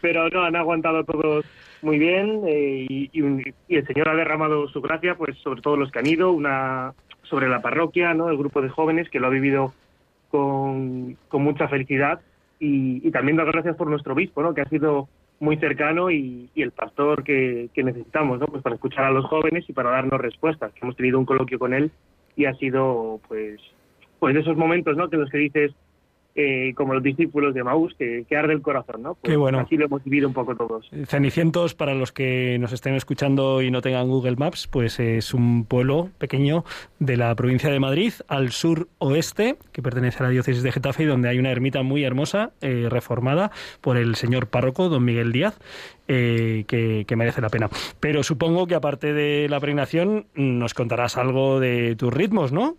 Pero no, han aguantado todos muy bien eh, y, y un- y el Señor ha derramado su gracia pues sobre todos los que han ido, una sobre la parroquia, ¿no? el grupo de jóvenes que lo ha vivido con, con mucha felicidad y, y también dar gracias por nuestro obispo, ¿no? que ha sido muy cercano y, y el pastor que, que necesitamos ¿no? pues para escuchar a los jóvenes y para darnos respuestas. Hemos tenido un coloquio con él y ha sido pues pues de esos momentos ¿no? que los que dices eh, como los discípulos de Maús, que, que arde el corazón, ¿no? Pues Qué bueno. Así lo hemos vivido un poco todos. Cenicientos, para los que nos estén escuchando y no tengan Google Maps, pues es un pueblo pequeño de la provincia de Madrid, al sur oeste, que pertenece a la diócesis de Getafe, y donde hay una ermita muy hermosa, eh, reformada por el señor párroco, don Miguel Díaz, eh, que, que merece la pena. Pero supongo que aparte de la pregnación, nos contarás algo de tus ritmos, ¿no?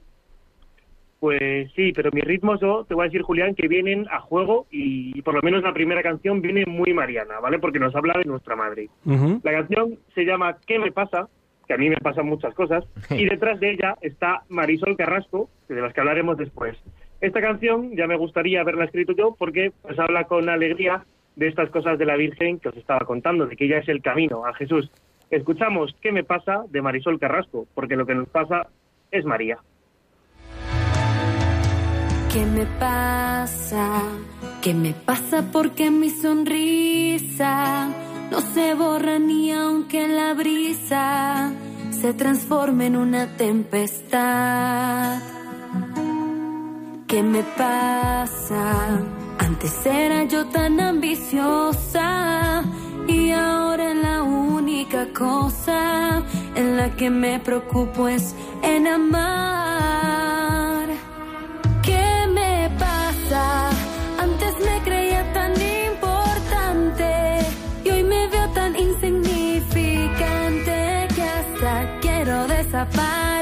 Pues sí, pero mis ritmos yo te voy a decir, Julián, que vienen a juego y, por lo menos la primera canción viene muy mariana, ¿vale? Porque nos habla de nuestra madre. La canción se llama ¿Qué me pasa? Que a mí me pasan muchas cosas. <laughs> Y detrás de ella está Marisol Carrasco, de las que hablaremos después. Esta canción ya me gustaría haberla escrito yo porque pues habla con alegría de estas cosas de la Virgen que os estaba contando, de que ella es el camino a Jesús. Escuchamos ¿Qué me pasa? de Marisol Carrasco, porque lo que nos pasa es María. ¿Qué me pasa? ¿Qué me pasa porque mi sonrisa no se borra ni aunque la brisa se transforme en una tempestad? ¿Qué me pasa? Antes era yo tan ambiciosa y ahora la única cosa en la que me preocupo es en amar. Quiero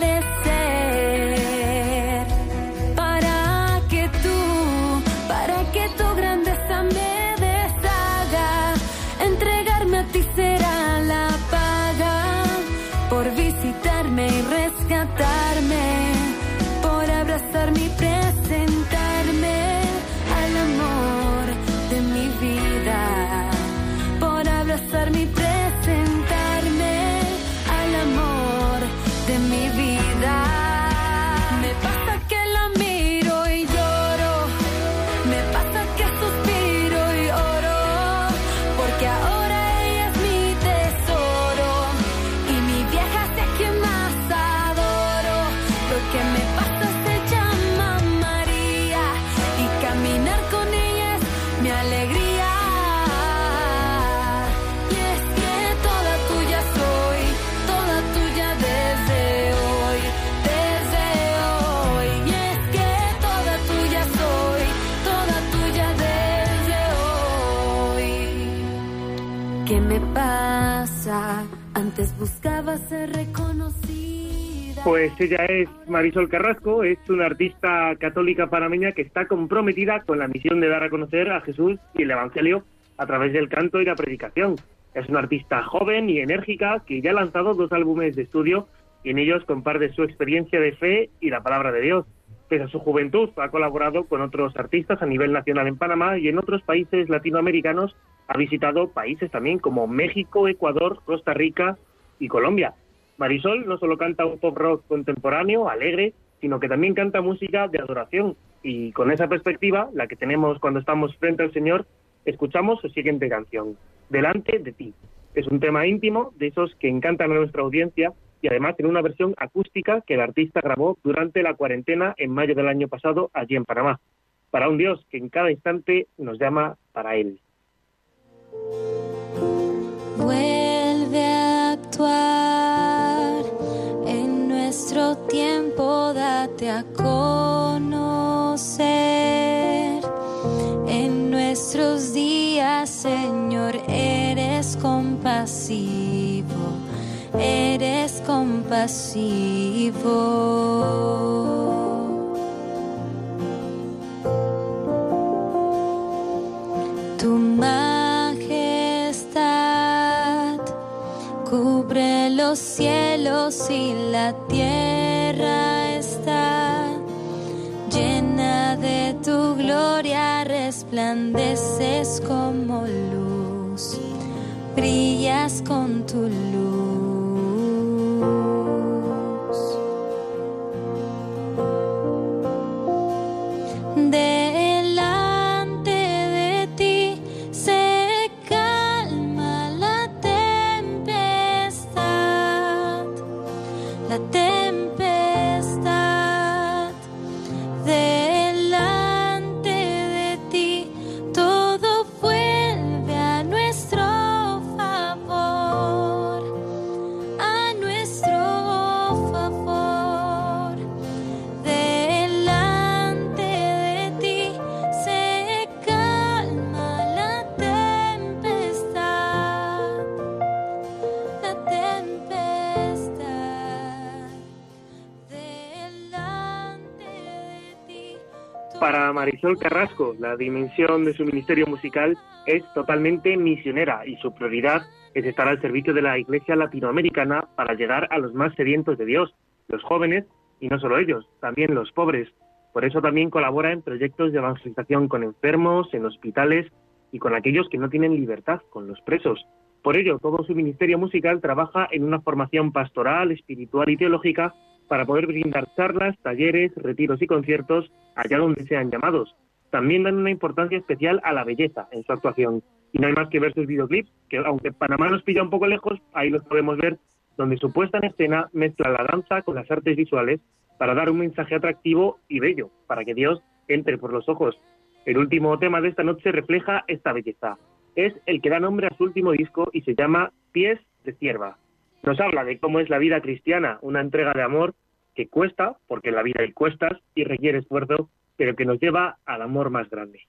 Buscaba ser reconocida. Pues ella es Marisol Carrasco, es una artista católica panameña que está comprometida con la misión de dar a conocer a Jesús y el Evangelio a través del canto y la predicación. Es una artista joven y enérgica que ya ha lanzado dos álbumes de estudio y en ellos comparte su experiencia de fe y la palabra de Dios. Pese a su juventud, ha colaborado con otros artistas a nivel nacional en Panamá y en otros países latinoamericanos ha visitado países también como México, Ecuador, Costa Rica y Colombia. Marisol no solo canta un pop rock contemporáneo, alegre, sino que también canta música de adoración. Y con esa perspectiva, la que tenemos cuando estamos frente al Señor, escuchamos su siguiente canción, Delante de ti. Es un tema íntimo de esos que encantan a nuestra audiencia y además en una versión acústica que el artista grabó durante la cuarentena en mayo del año pasado allí en Panamá, para un Dios que en cada instante nos llama para Él. A actuar en nuestro tiempo, date a conocer. En nuestros días, Señor, eres compasivo, eres compasivo. Tu cubre los cielos y la tierra está llena de tu gloria, resplandeces como luz, brillas con tu luz. Marisol Carrasco, la dimensión de su ministerio musical es totalmente misionera y su prioridad es estar al servicio de la Iglesia latinoamericana para llegar a los más sedientos de Dios, los jóvenes y no solo ellos, también los pobres. Por eso también colabora en proyectos de evangelización con enfermos, en hospitales y con aquellos que no tienen libertad, con los presos. Por ello, todo su ministerio musical trabaja en una formación pastoral, espiritual y teológica para poder brindar charlas, talleres, retiros y conciertos allá donde sean llamados. También dan una importancia especial a la belleza en su actuación. Y no hay más que ver sus videoclips, que aunque Panamá nos pilla un poco lejos, ahí los podemos ver, donde su puesta en escena mezcla la danza con las artes visuales para dar un mensaje atractivo y bello, para que Dios entre por los ojos. El último tema de esta noche refleja esta belleza. Es el que da nombre a su último disco y se llama Pies de Cierva. Nos habla de cómo es la vida cristiana, una entrega de amor que cuesta, porque la vida hay cuestas y requiere esfuerzo, pero que nos lleva al amor más grande.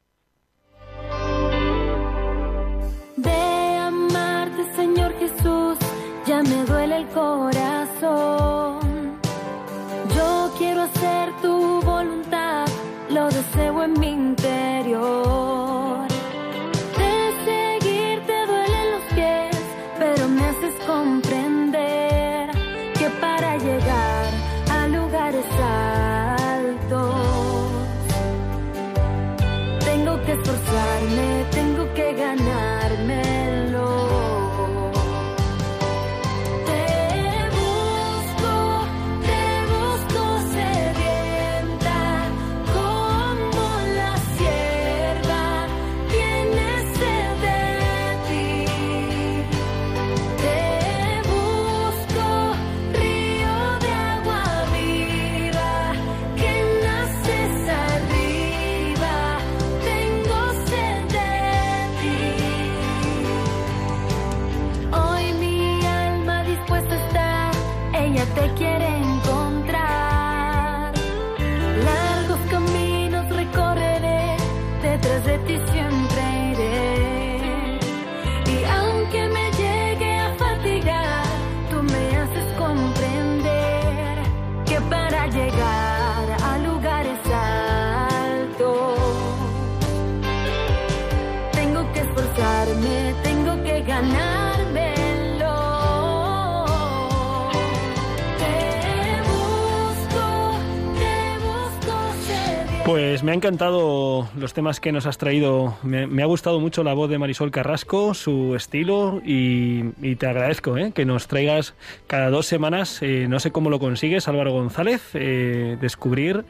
Pues me ha encantado los temas que nos has traído. Me, ha gustado mucho la voz de Marisol Carrasco, su estilo y, te agradezco ¿eh? que nos traigas cada dos semanas, eh, no sé cómo lo consigues, Álvaro González, eh, descubrir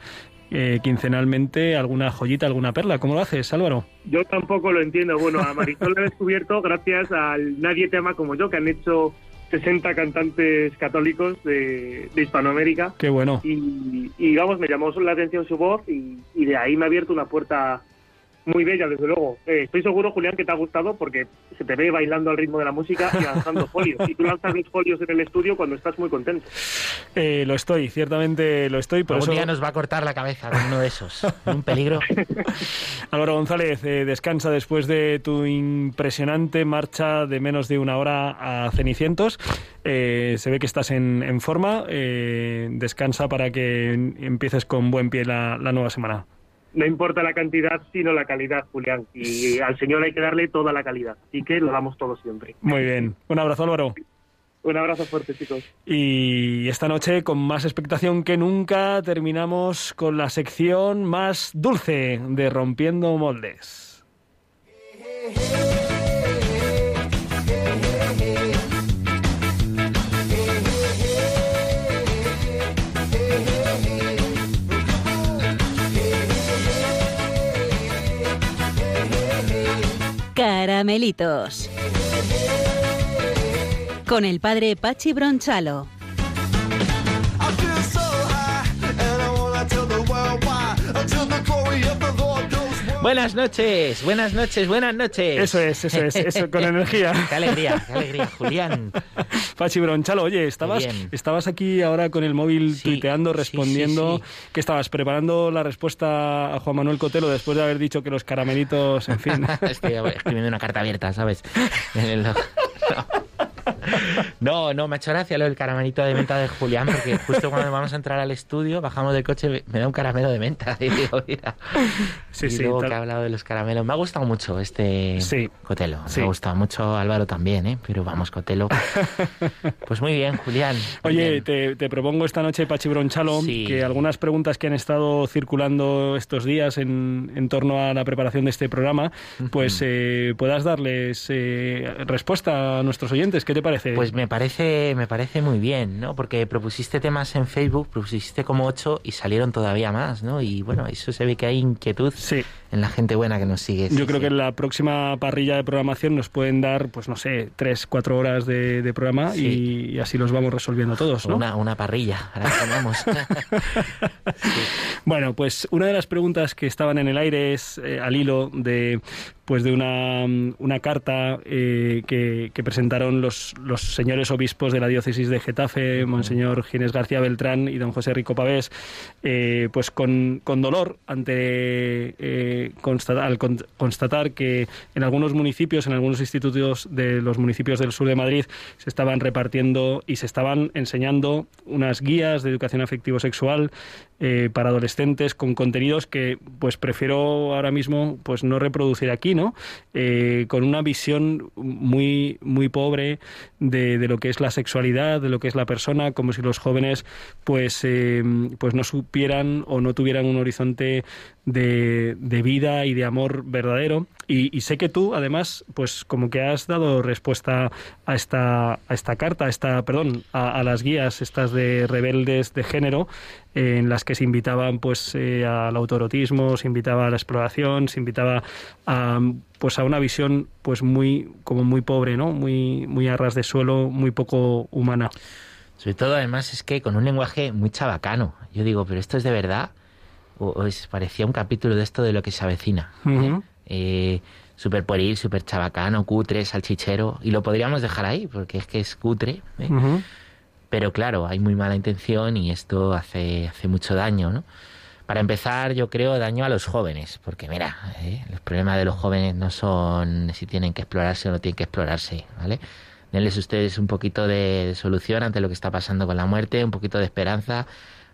quincenalmente alguna joyita, alguna perla. ¿Cómo lo haces, Álvaro? Yo tampoco lo entiendo. Bueno, a Marisol la he descubierto gracias al Nadie te ama como yo, que han hecho 60 cantantes católicos de, de Hispanoamérica. Qué bueno. Y, y, vamos, me llamó la atención su voz y, y de ahí me ha abierto una puerta muy bella, desde luego. Eh, estoy seguro, Julián, que te ha gustado porque se te ve bailando al ritmo de la música y lanzando <laughs> folios. Y tú lanzas los folios en el estudio cuando estás muy contento. Eh, lo estoy, ciertamente lo estoy. Por Algún eso... día nos va a cortar la cabeza con uno de esos. <laughs> Un peligro. <laughs> Álvaro González, eh, descansa después de tu impresionante marcha de menos de una hora a Cenicientos. Eh, se ve que estás en, en forma. Eh, descansa para que empieces con buen pie la, la nueva semana. No importa la cantidad, sino la calidad, Julián. Y al Señor hay que darle toda la calidad. Así que lo damos todo siempre. Muy bien. Un abrazo, Álvaro. Un abrazo fuerte, chicos. Y esta noche, con más expectación que nunca, terminamos con la sección más dulce de Rompiendo Moldes. Caramelitos. Con el padre Pachi Bronchalo. Buenas noches, buenas noches, buenas noches. Eso es, eso es, eso, con energía. <laughs> Qué alegría, qué alegría, Julián. Pachi Bronchalo, oye, estabas, bien. estabas aquí ahora con el móvil Sí, tuiteando, respondiendo. sí, sí. que estabas preparando la respuesta a Juan Manuel Cotelo después de haber dicho que los caramelitos, en fin. <laughs> Estoy escribiendo una carta abierta, ¿sabes? <laughs> <laughs> No, no, me ha hecho gracia lo del caramelito de menta de Julián, porque justo cuando vamos a entrar al estudio, bajamos del coche, me da un caramelo de menta. <laughs> Y digo, mira. Sí, y sí, luego tal- que ha hablado de los caramelos. Me ha gustado mucho este Sí. Cotelo. Me ha gustado mucho Álvaro también, ¿eh? Pero vamos, Cotelo. <laughs> Pues muy bien, Julián. muy Oye, bien. te, te propongo esta noche, Pachi Bronchalo, que algunas preguntas que han estado circulando estos días en, en torno a la preparación de este programa, pues eh, puedas darles eh, respuesta a nuestros oyentes. ¿Qué te parece? Pues me parece, me parece muy bien, ¿no? Porque propusiste temas en Facebook, propusiste como ocho y salieron todavía más, ¿no? Y bueno, eso se ve que hay inquietud Sí. en la gente buena que nos sigue. sí, Yo creo sí. que en la próxima parrilla de programación nos pueden dar, pues no sé, tres, cuatro horas de, de programa y, y así los vamos resolviendo todos, ¿no? Una, una parrilla, ahora tenemos. <laughs> Bueno, pues una de las preguntas que estaban en el aire es eh, al hilo de pues de una, una carta eh, que, presentaron los, los señores obispos de la diócesis de Getafe, Monseñor Ginés García Beltrán y don José Rico Pavés, eh, pues con, con dolor ante eh, al con- constatar que en algunos municipios, en algunos institutos de los municipios del sur de Madrid, se estaban repartiendo y se estaban enseñando unas guías de educación afectivo-sexual eh, para adolescentes con contenidos que pues prefiero ahora mismo pues no reproducir aquí, Eh, con una visión muy muy pobre de, de lo que es la sexualidad, de lo que es la persona, como si los jóvenes pues eh, pues no supieran o no tuvieran un horizonte de, de vida y de amor verdadero. Y, sé que tú, además, pues como que has dado respuesta a esta, a esta carta, a esta, perdón, a, las guías estas de rebeldes de género, en las que se invitaban pues eh, al autorotismo, se invitaba a la exploración, se invitaba a pues a una visión pues muy como muy pobre, ¿no? Muy muy a ras de suelo, muy poco humana. Sobre todo, además, es que con un lenguaje muy chabacano. Yo digo, ¿pero esto es de verdad? O, o es, parecía un capítulo de esto de lo que se avecina. Ujú. eh, súper pueril, súper chabacano, cutre, salchichero, y lo podríamos dejar ahí, porque es que es cutre, ¿eh? Pero claro, hay muy mala intención y esto hace, hace mucho daño, ¿no? Para empezar, yo creo daño a los jóvenes, porque mira, ¿eh? los problemas de los jóvenes no son si tienen que explorarse o no tienen que explorarse, ¿vale? Denles ustedes un poquito de solución ante lo que está pasando con la muerte, un poquito de esperanza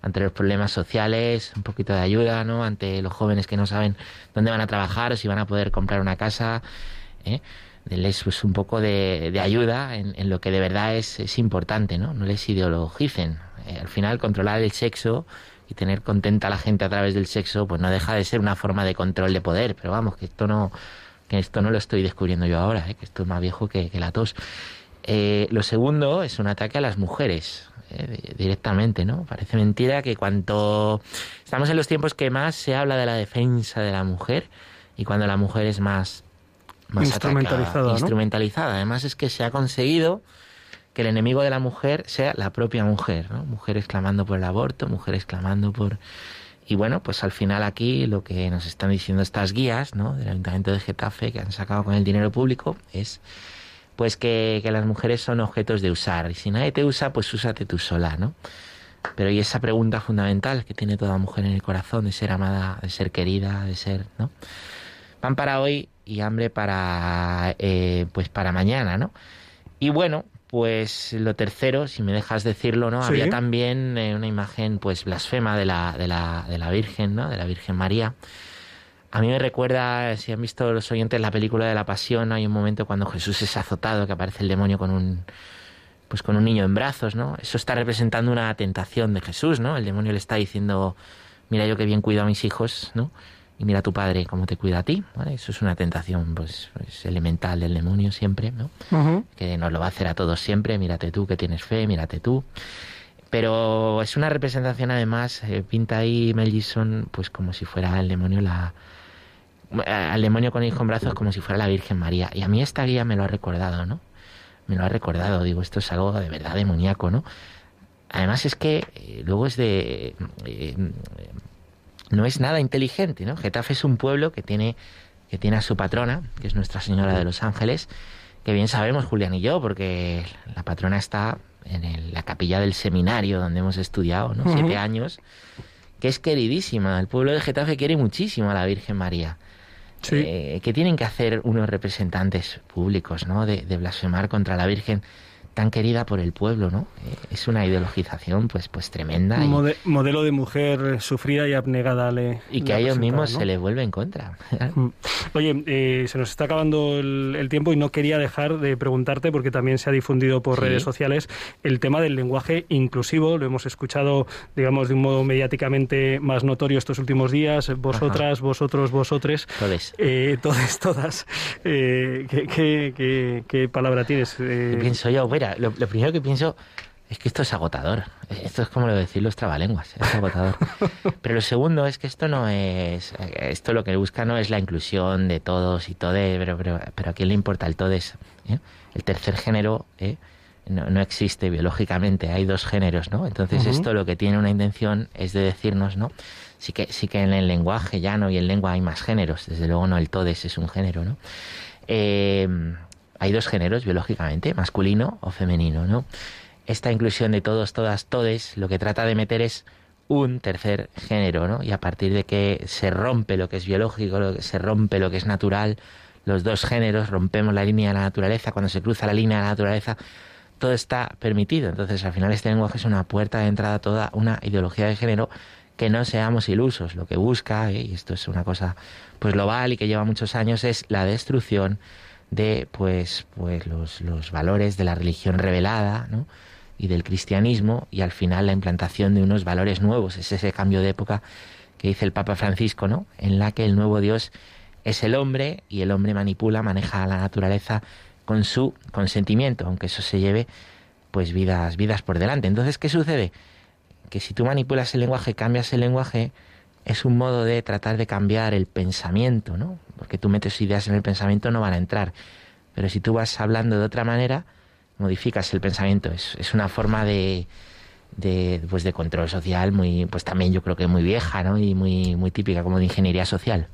ante los problemas sociales, un poquito de ayuda, ¿no? Ante los jóvenes que no saben dónde van a trabajar si van a poder comprar una casa, ¿eh? Denles pues un poco de, ayuda en, lo que de verdad es, es importante, ¿no? No les ideologicen. Eh, al final, controlar el sexo y tener contenta a la gente a través del sexo, pues no deja de ser una forma de control de poder. Pero vamos, que esto no, que esto no lo estoy descubriendo yo ahora, ¿eh? que esto es más viejo que, la tos. Eh, lo segundo es un ataque a las mujeres, eh, directamente, ¿no? Parece mentira que cuanto estamos en los tiempos que más se habla de la defensa de la mujer y cuando la mujer es más, más instrumentalizada, instrumentalizada. Además es que se ha conseguido que el enemigo de la mujer sea la propia mujer, ¿no? Mujeres clamando por el aborto, mujeres clamando por... Y bueno, pues al final aquí lo que nos están diciendo estas guías, ¿no? Del Ayuntamiento de Getafe que han sacado con el dinero público es pues que, que las mujeres son objetos de usar. Y si nadie te usa, pues úsate tú sola, ¿no? Pero y esa pregunta fundamental que tiene toda mujer en el corazón de ser amada, de ser querida, de ser, ¿no? Pan para hoy y hambre para, eh, pues para mañana, ¿no? Y bueno, pues lo tercero, si me dejas decirlo, ¿no? Había también eh, una imagen pues blasfema de la, de la, de la Virgen, ¿no? De la Virgen María. A mí me recuerda, si han visto los oyentes la película de la Pasión, hay un momento cuando Jesús es azotado, que aparece el demonio con un pues con un niño en brazos, ¿no? Eso está representando una tentación de Jesús, ¿no? El demonio le está diciendo, mira yo que bien cuido a mis hijos, ¿no? y mira a tu padre cómo te cuida a ti. Eso es una tentación pues, pues, elemental del demonio siempre, ¿no? que nos lo va a hacer a todos siempre. Mírate tú que tienes fe, mírate tú. Pero es una representación además, eh, pinta ahí Mel Gibson pues como si fuera el demonio la... Al demonio con hijo en brazos como si fuera la Virgen María. Y a mí esta guía me lo ha recordado, ¿no? Me lo ha recordado. Digo, esto es algo de verdad demoníaco, ¿no? Además es que eh, luego es de... Eh, no es nada inteligente, ¿no? Getafe es un pueblo que tiene, que tiene a su patrona, que es Nuestra Señora de los Ángeles, que bien sabemos Julián y yo, porque la patrona está en la capilla del seminario donde hemos estudiado, ¿no? Siete años, que es queridísima. El pueblo de Getafe quiere muchísimo a la Virgen María. Sí. Eh, ¿Qué tienen que hacer unos representantes públicos, ¿no? De, de blasfemar contra la Virgen tan querida por el pueblo, ¿no? Eh, es una ideologización pues pues tremenda. modelo de mujer sufrida y abnegada le Y que a ellos mismos se les vuelve en contra. <laughs> Mm. Oye, eh, se nos está acabando el, tiempo y no quería dejar de preguntarte, porque también se ha difundido por redes sociales, el tema del lenguaje inclusivo. Lo hemos escuchado, digamos, de un modo mediáticamente más notorio estos últimos días. Vosotras, vosotros, vosotres. Todes. Eh, todes, todas. Eh, ¿qué, qué, palabra tienes? ¿Qué pienso yo? Lo, primero que pienso es que esto es agotador. Esto es como lo decir los trabalenguas, es agotador. <laughs> Pero lo segundo es que esto no es, esto lo que busca no es la inclusión de todos y todo, pero, pero, pero a quién le importa el todes. ¿Eh? El tercer género ¿eh? no, existe biológicamente, hay dos géneros, ¿no? Entonces esto lo que tiene una intención es de decirnos, ¿no? Sí que, sí que en el lenguaje llano y en lengua hay más géneros, desde luego no el todes es un género, ¿no? Eh, hay dos géneros biológicamente, masculino o femenino, ¿no? Esta inclusión de todos, todas, todes, lo que trata de meter es un tercer género, ¿no? Y a partir de que se rompe lo que es biológico, lo que se rompe lo que es natural, los dos géneros, rompemos la línea de la naturaleza, cuando se cruza la línea de la naturaleza, todo está permitido. Entonces, al final este lenguaje es una puerta de entrada a toda una ideología de género que no seamos ilusos. Lo que busca, y esto es una cosa pues global y que lleva muchos años, es la destrucción de pues, pues los, los valores de la religión revelada ¿no? y del cristianismo y al final la implantación de unos valores nuevos. Es ese cambio de época que dice el Papa Francisco, ¿no? en la que el nuevo Dios es el hombre y el hombre manipula, maneja la naturaleza con su consentimiento, aunque eso se lleve pues vidas, vidas por delante. Entonces, ¿qué sucede? Que si tú manipulas el lenguaje, cambias el lenguaje, es un modo de tratar de cambiar el pensamiento, ¿no? Porque tú metes ideas en el pensamiento no van a entrar. Pero si tú vas hablando de otra manera, modificas el pensamiento. Es, es una forma de, de, pues de control social muy, pues también yo creo que muy vieja, ¿no? Y muy, muy típica como de ingeniería social.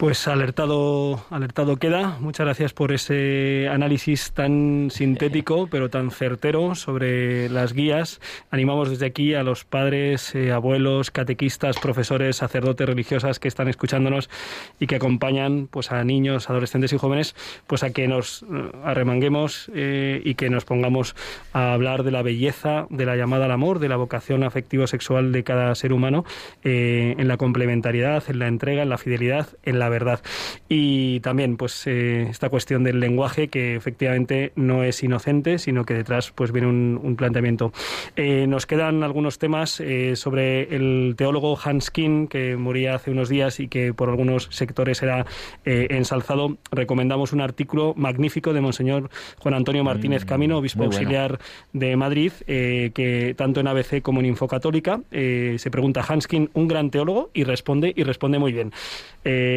Pues alertado, alertado queda. Muchas gracias por ese análisis tan sintético, pero tan certero sobre las guías. Animamos desde aquí a los padres, eh, abuelos, catequistas, profesores, sacerdotes, religiosas que están escuchándonos y que acompañan pues a niños, adolescentes y jóvenes, pues a que nos eh, arremanguemos eh, y que nos pongamos a hablar de la belleza, de la llamada al amor, de la vocación afectivo-sexual de cada ser humano, en la complementariedad, en la entrega, en la fidelidad, en la verdad. Y también, pues, eh, esta cuestión del lenguaje que efectivamente no es inocente, sino que detrás, pues, viene un, planteamiento. Eh, nos quedan algunos temas eh, sobre el teólogo Hans King, que moría hace unos días y que por algunos sectores era ensalzado. Recomendamos un artículo magnífico de Monseñor Juan Antonio Martínez mm, Camino, obispo auxiliar de Madrid, que tanto en ABC como en Infocatólica se pregunta Hans King, un gran teólogo, y responde, y responde muy bien.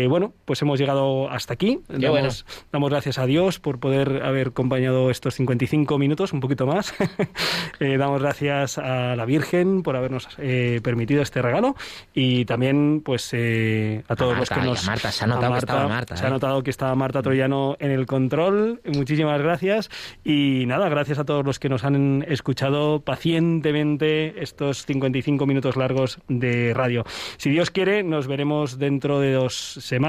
bueno, pues hemos llegado hasta aquí. Damos, damos, gracias a Dios por poder haber acompañado estos 55 minutos, un poquito más. <laughs> Eh, damos gracias a la Virgen por habernos eh, permitido este regalo y también pues eh, a todos los que nos... Marta, se ha notado que estaba Marta. Se ha notado que estaba Marta Troyano en el control. Muchísimas gracias y nada, gracias a todos los que nos han escuchado pacientemente estos 55 minutos largos de radio. Si Dios quiere, nos veremos dentro de dos semanas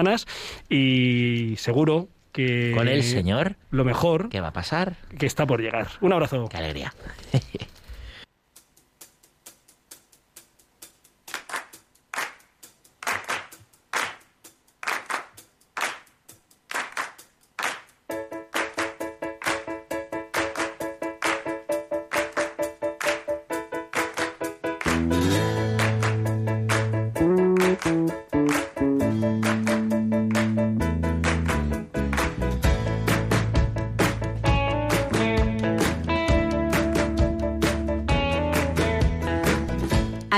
y seguro que... Con el Señor. Lo mejor... ¿Qué va a pasar? Que está por llegar. Un abrazo. Qué alegría. <laughs>